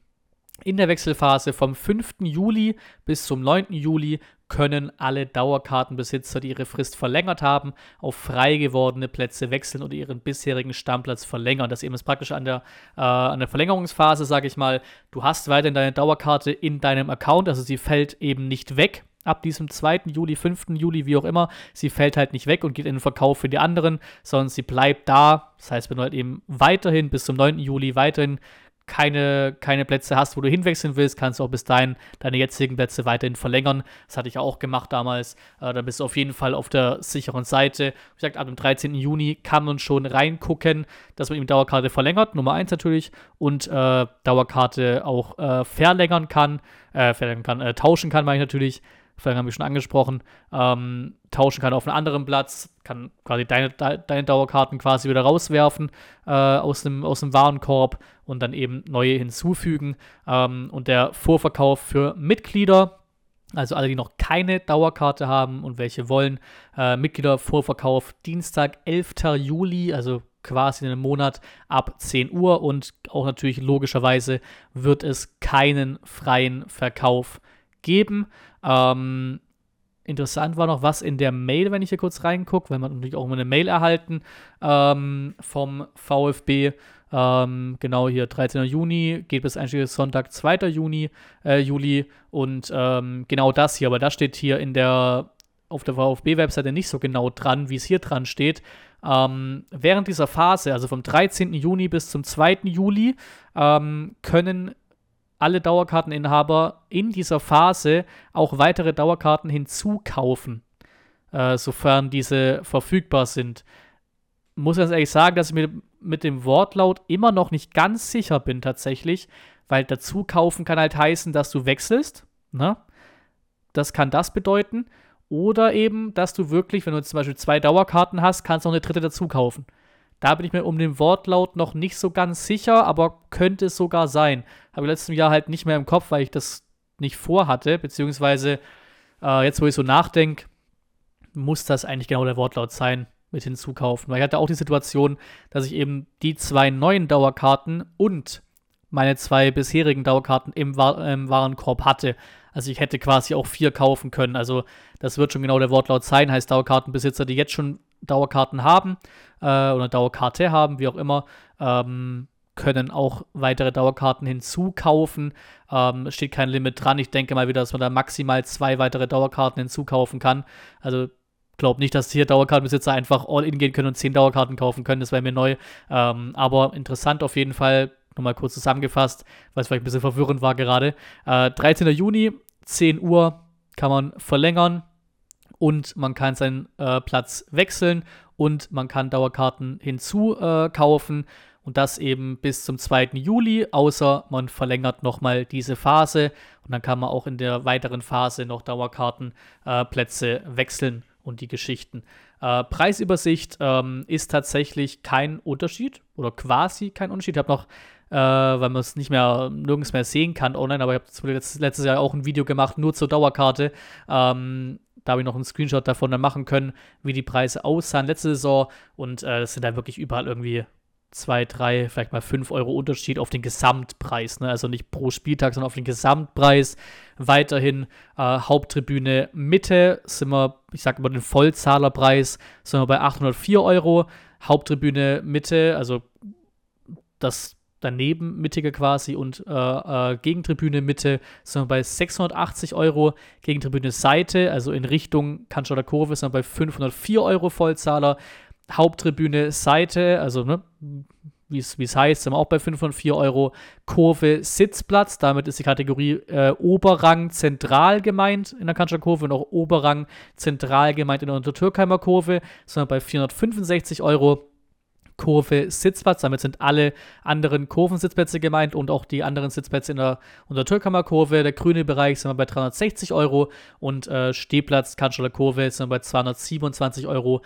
[SPEAKER 1] in der Wechselphase vom 5. Juli bis zum 9. Juli können alle Dauerkartenbesitzer, die ihre Frist verlängert haben, auf frei gewordene Plätze wechseln oder ihren bisherigen Stammplatz verlängern. Das ist eben das Praktische an der, äh, an der Verlängerungsphase, sage ich mal. Du hast weiterhin deine Dauerkarte in deinem Account, also sie fällt eben nicht weg ab diesem 2. Juli, 5. Juli, wie auch immer, sie fällt halt nicht weg und geht in den Verkauf für die anderen, sondern sie bleibt da. Das heißt, wenn du halt eben weiterhin bis zum 9. Juli weiterhin keine, keine Plätze hast, wo du hinwechseln willst, kannst du auch bis dahin deine jetzigen Plätze weiterhin verlängern. Das hatte ich auch gemacht damals. Äh, dann bist du auf jeden Fall auf der sicheren Seite. Wie gesagt, ab dem 13. Juni kann man schon reingucken, dass man eben Dauerkarte verlängert, Nummer 1 natürlich, und äh, Dauerkarte auch äh, verlängern kann, äh, verlängern kann, äh, tauschen kann, meine ich natürlich. Vorhin haben wir schon angesprochen, ähm, tauschen kann auf einen anderen Platz, kann quasi deine, deine Dauerkarten quasi wieder rauswerfen äh, aus, dem, aus dem Warenkorb und dann eben neue hinzufügen. Ähm, und der Vorverkauf für Mitglieder, also alle, die noch keine Dauerkarte haben und welche wollen, äh, Mitgliedervorverkauf Dienstag, 11. Juli, also quasi in einem Monat ab 10 Uhr und auch natürlich logischerweise wird es keinen freien Verkauf geben. Ähm, interessant war noch was in der Mail, wenn ich hier kurz reingucke, weil man natürlich auch immer eine Mail erhalten ähm, vom VfB. Äh, Ähm, genau hier 13. Juni, geht bis einschließlich Sonntag 2. Juni, äh, Juli. Und ähm, genau das hier, aber das steht hier in der, auf der VfB-Webseite nicht so genau dran, wie es hier dran steht. Ähm, während dieser Phase, also vom 13. Juni bis zum 2. Juli, ähm, können alle Dauerkarteninhaber in dieser Phase auch weitere Dauerkarten hinzukaufen, äh, sofern diese verfügbar sind. Muss ganz ehrlich sagen, dass ich mir mit dem Wortlaut immer noch nicht ganz sicher bin tatsächlich, weil dazu kaufen kann halt heißen, dass du wechselst. Ne? Das kann das bedeuten. Oder eben, dass du wirklich, wenn du zum Beispiel zwei Dauerkarten hast, kannst du noch eine dritte dazu kaufen. Da bin ich mir um den Wortlaut noch nicht so ganz sicher, aber könnte es sogar sein. Habe ich letztes Jahr halt nicht mehr im Kopf, weil ich das nicht vorhatte, beziehungsweise äh, jetzt, wo ich so nachdenke, muss das eigentlich genau der Wortlaut sein mit hinzukaufen. Weil ich hatte auch die Situation, dass ich eben die zwei neuen Dauerkarten und meine zwei bisherigen Dauerkarten im, War im Warenkorb hatte. Also ich hätte quasi auch vier kaufen können. Also das wird schon genau der Wortlaut sein. Heißt Dauerkartenbesitzer, die jetzt schon Dauerkarten haben äh, oder Dauerkarte haben, wie auch immer, ähm, können auch weitere Dauerkarten hinzukaufen. Ähm, steht kein Limit dran. Ich denke mal wieder, dass man da maximal zwei weitere Dauerkarten hinzukaufen kann. Also glaube nicht, dass hier Dauerkartenbesitzer einfach all in gehen können und zehn Dauerkarten kaufen können. Das wäre mir neu. Ähm, aber interessant auf jeden Fall. Nochmal kurz zusammengefasst, weil es vielleicht ein bisschen verwirrend war gerade. Äh, 13. Juni, 10 Uhr kann man verlängern und man kann seinen äh, Platz wechseln und man kann Dauerkarten hinzukaufen äh, und das eben bis zum 2. Juli, außer man verlängert nochmal diese Phase und dann kann man auch in der weiteren Phase noch Dauerkartenplätze äh, wechseln und die Geschichten. Äh, Preisübersicht ähm, ist tatsächlich kein Unterschied oder quasi kein Unterschied. Ich habe noch äh, weil man es nicht mehr nirgends mehr sehen kann online, aber ich habe letztes, Jahr auch ein Video gemacht, nur zur Dauerkarte. Ähm, da habe ich noch einen Screenshot davon dann machen können, wie die Preise aussahen letzte Saison. Und äh, sind da wirklich überall irgendwie zwei, drei, vielleicht mal fünf Euro Unterschied auf den Gesamtpreis. Ne? Also nicht pro Spieltag, sondern auf den Gesamtpreis. Weiterhin äh, Haupttribüne Mitte sind wir, ich sage immer den Vollzahlerpreis, sind wir bei 804 Euro. Haupttribüne Mitte, also das daneben mittige quasi und äh, äh, Gegentribüne Mitte sind wir bei 680 Euro. Gegentribüne Seite, also in Richtung Cannstatter Kurve, sind wir bei 504 Euro Vollzahler. Haupttribüne Seite, also ne, wie es heißt, sind wir auch bei 504 Euro. Kurve Sitzplatz, damit ist die Kategorie äh, Oberrang zentral gemeint in der Cannstatter Kurve und auch Oberrang zentral gemeint in der Untertürkheimer Kurve, wir bei 465 Euro. Kurve Sitzplatz. Damit sind alle anderen Kurvensitzplätze gemeint und auch die anderen Sitzplätze in der Untertürkammer-Kurve. Der grüne Bereich sind wir bei 360 Euro und äh, Stehplatz Kanzler Kurve sind wir bei 227,50 Euro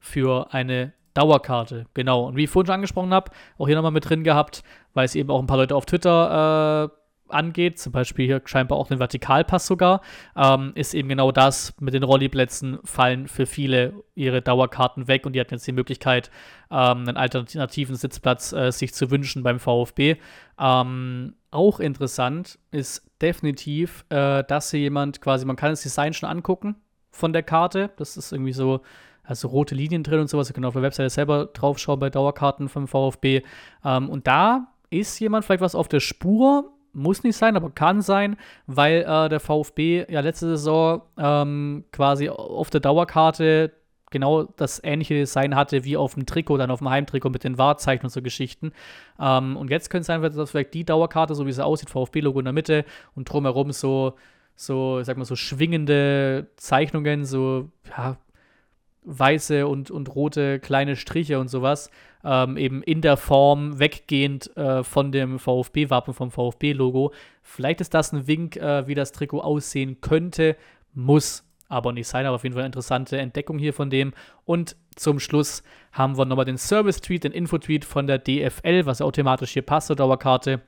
[SPEAKER 1] für eine Dauerkarte. Genau. Und wie ich vorhin schon angesprochen habe, auch hier nochmal mit drin gehabt, weil es eben auch ein paar Leute auf Twitter äh, angeht, zum Beispiel hier scheinbar auch den Vertikalpass sogar, ähm, ist eben genau das, mit den Rolliplätzen fallen für viele ihre Dauerkarten weg und die hatten jetzt die Möglichkeit, ähm, einen alternativen Sitzplatz äh, sich zu wünschen beim VfB. Ähm, auch interessant ist definitiv, äh, dass hier jemand quasi, man kann das Design schon angucken von der Karte, das ist irgendwie so, also rote Linien drin und sowas. Ihr könnt auf der Webseite selber draufschauen bei Dauerkarten vom VfB. Ähm, und da ist jemand vielleicht was auf der Spur, muss nicht sein, aber kann sein, weil äh, der VfB ja letzte Saison ähm, quasi auf der Dauerkarte genau das ähnliche Design hatte wie auf dem Trikot, dann auf dem Heimtrikot mit den Wahrzeichen und so Geschichten. Ähm, und jetzt könnte es sein, dass vielleicht die Dauerkarte, so wie sie aussieht, VfB-Logo in der Mitte und drumherum so, so, ich sag mal, so schwingende Zeichnungen, so, ja, weiße und, und rote kleine Striche und sowas, ähm, eben in der Form weggehend äh, von dem VfB-Wappen, vom VfB-Logo. Vielleicht ist das ein Wink, äh, wie das Trikot aussehen könnte, muss aber nicht sein, aber auf jeden Fall eine interessante Entdeckung hier von dem. Und zum Schluss haben wir nochmal den Service-Tweet, den Info-Tweet von der DFL, was automatisch hier passt zur Dauerkarte.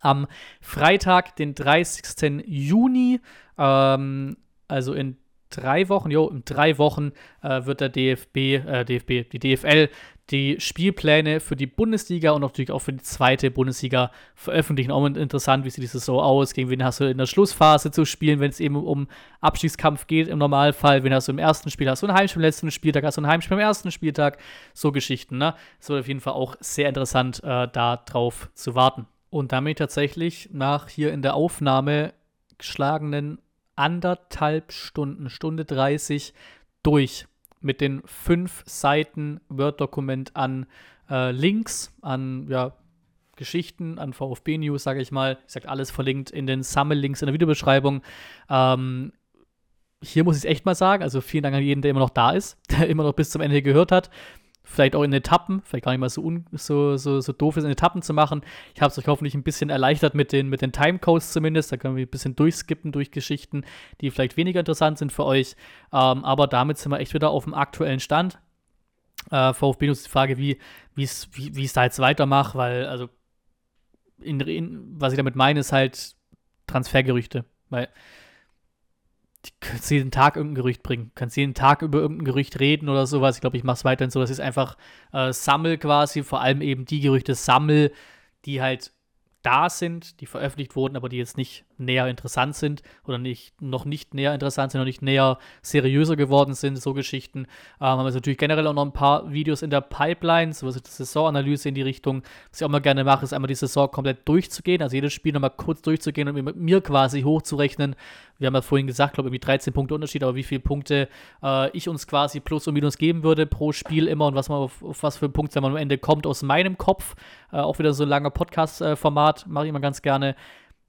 [SPEAKER 1] Am Freitag, den 30. Juni, ähm, also in drei Wochen, jo, in drei Wochen äh, wird der DFB, äh, DFB, die DFL die Spielpläne für die Bundesliga und natürlich auch für die zweite Bundesliga veröffentlichen. Auch interessant, wie sieht die Saison aus, gegen wen hast du in der Schlussphase zu spielen, wenn es eben um Abstiegskampf geht im Normalfall, wen hast du im ersten Spiel, hast du ein Heimspiel im letzten Spieltag, hast du ein Heimspiel im ersten Spieltag, so Geschichten, ne? Es wird auf jeden Fall auch sehr interessant, äh, da drauf zu warten. Und damit tatsächlich nach hier in der Aufnahme geschlagenen anderthalb Stunden, Stunde 30 durch mit den fünf Seiten Word-Dokument an äh, Links, an ja, Geschichten, an VfB-News, sage ich mal. Ich sage alles verlinkt in den Sammellinks in der Videobeschreibung. Ähm, hier muss ich es echt mal sagen, also vielen Dank an jeden, der immer noch da ist, der immer noch bis zum Ende gehört hat vielleicht auch in Etappen, vielleicht gar nicht mal so, un, so, so, so doof ist, in Etappen zu machen. Ich habe es euch hoffentlich ein bisschen erleichtert mit den, mit den Timecodes zumindest. Da können wir ein bisschen durchskippen durch Geschichten, die vielleicht weniger interessant sind für euch. Ähm, aber damit sind wir echt wieder auf dem aktuellen Stand. Äh, VfB ist die Frage, wie es wie, wie da jetzt weitermache, weil, also, in, in, was ich damit meine, ist halt Transfergerüchte. Weil kannst jeden Tag irgendein Gerücht bringen, kannst jeden Tag über irgendein Gerücht reden oder sowas. Ich glaube, ich mache es weiterhin so, dass ich einfach äh, sammel quasi, vor allem eben die Gerüchte sammel, die halt da sind, die veröffentlicht wurden, aber die jetzt nicht näher interessant sind oder nicht, noch nicht näher interessant sind, noch nicht näher seriöser geworden sind, so Geschichten. Ähm, haben wir natürlich generell auch noch ein paar Videos in der Pipeline, so was die Saisonanalyse in die Richtung. Was ich auch mal gerne mache, ist einmal die Saison komplett durchzugehen, also jedes Spiel nochmal kurz durchzugehen und mit mir quasi hochzurechnen. Wir haben ja vorhin gesagt, glaube ich, irgendwie 13 Punkte Unterschied, aber wie viele Punkte äh, ich uns quasi plus und minus geben würde pro Spiel immer und was man auf, auf was für Punkte man am Ende kommt aus meinem Kopf. Äh, auch wieder so ein langer Podcast-Format, mache ich immer ganz gerne.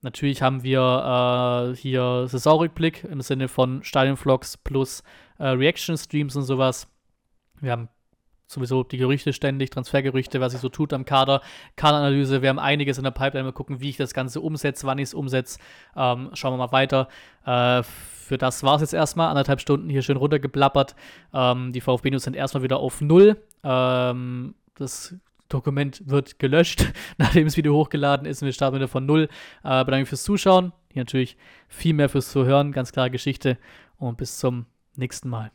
[SPEAKER 1] Natürlich haben wir äh, hier Saisonrückblick im Sinne von Stadionvlogs plus äh, Reaction-Streams und sowas. Wir haben sowieso die Gerüchte ständig, Transfergerüchte, was sich so tut am Kader, Kaderanalyse. Wir haben einiges in der Pipeline. Mal gucken, wie ich das Ganze umsetze, wann ich es umsetze. Ähm, schauen wir mal weiter. Äh, für das war es jetzt erstmal. Anderthalb Stunden hier schön runtergeblappert. Ähm, die VfB-News sind erstmal wieder auf Null. Ähm, das Dokument wird gelöscht, nachdem das Video hochgeladen ist und wir starten wieder von Null. Äh, bedanke fürs Zuschauen. Hier natürlich viel mehr fürs Zuhören. Ganz klare Geschichte. Und bis zum nächsten Mal.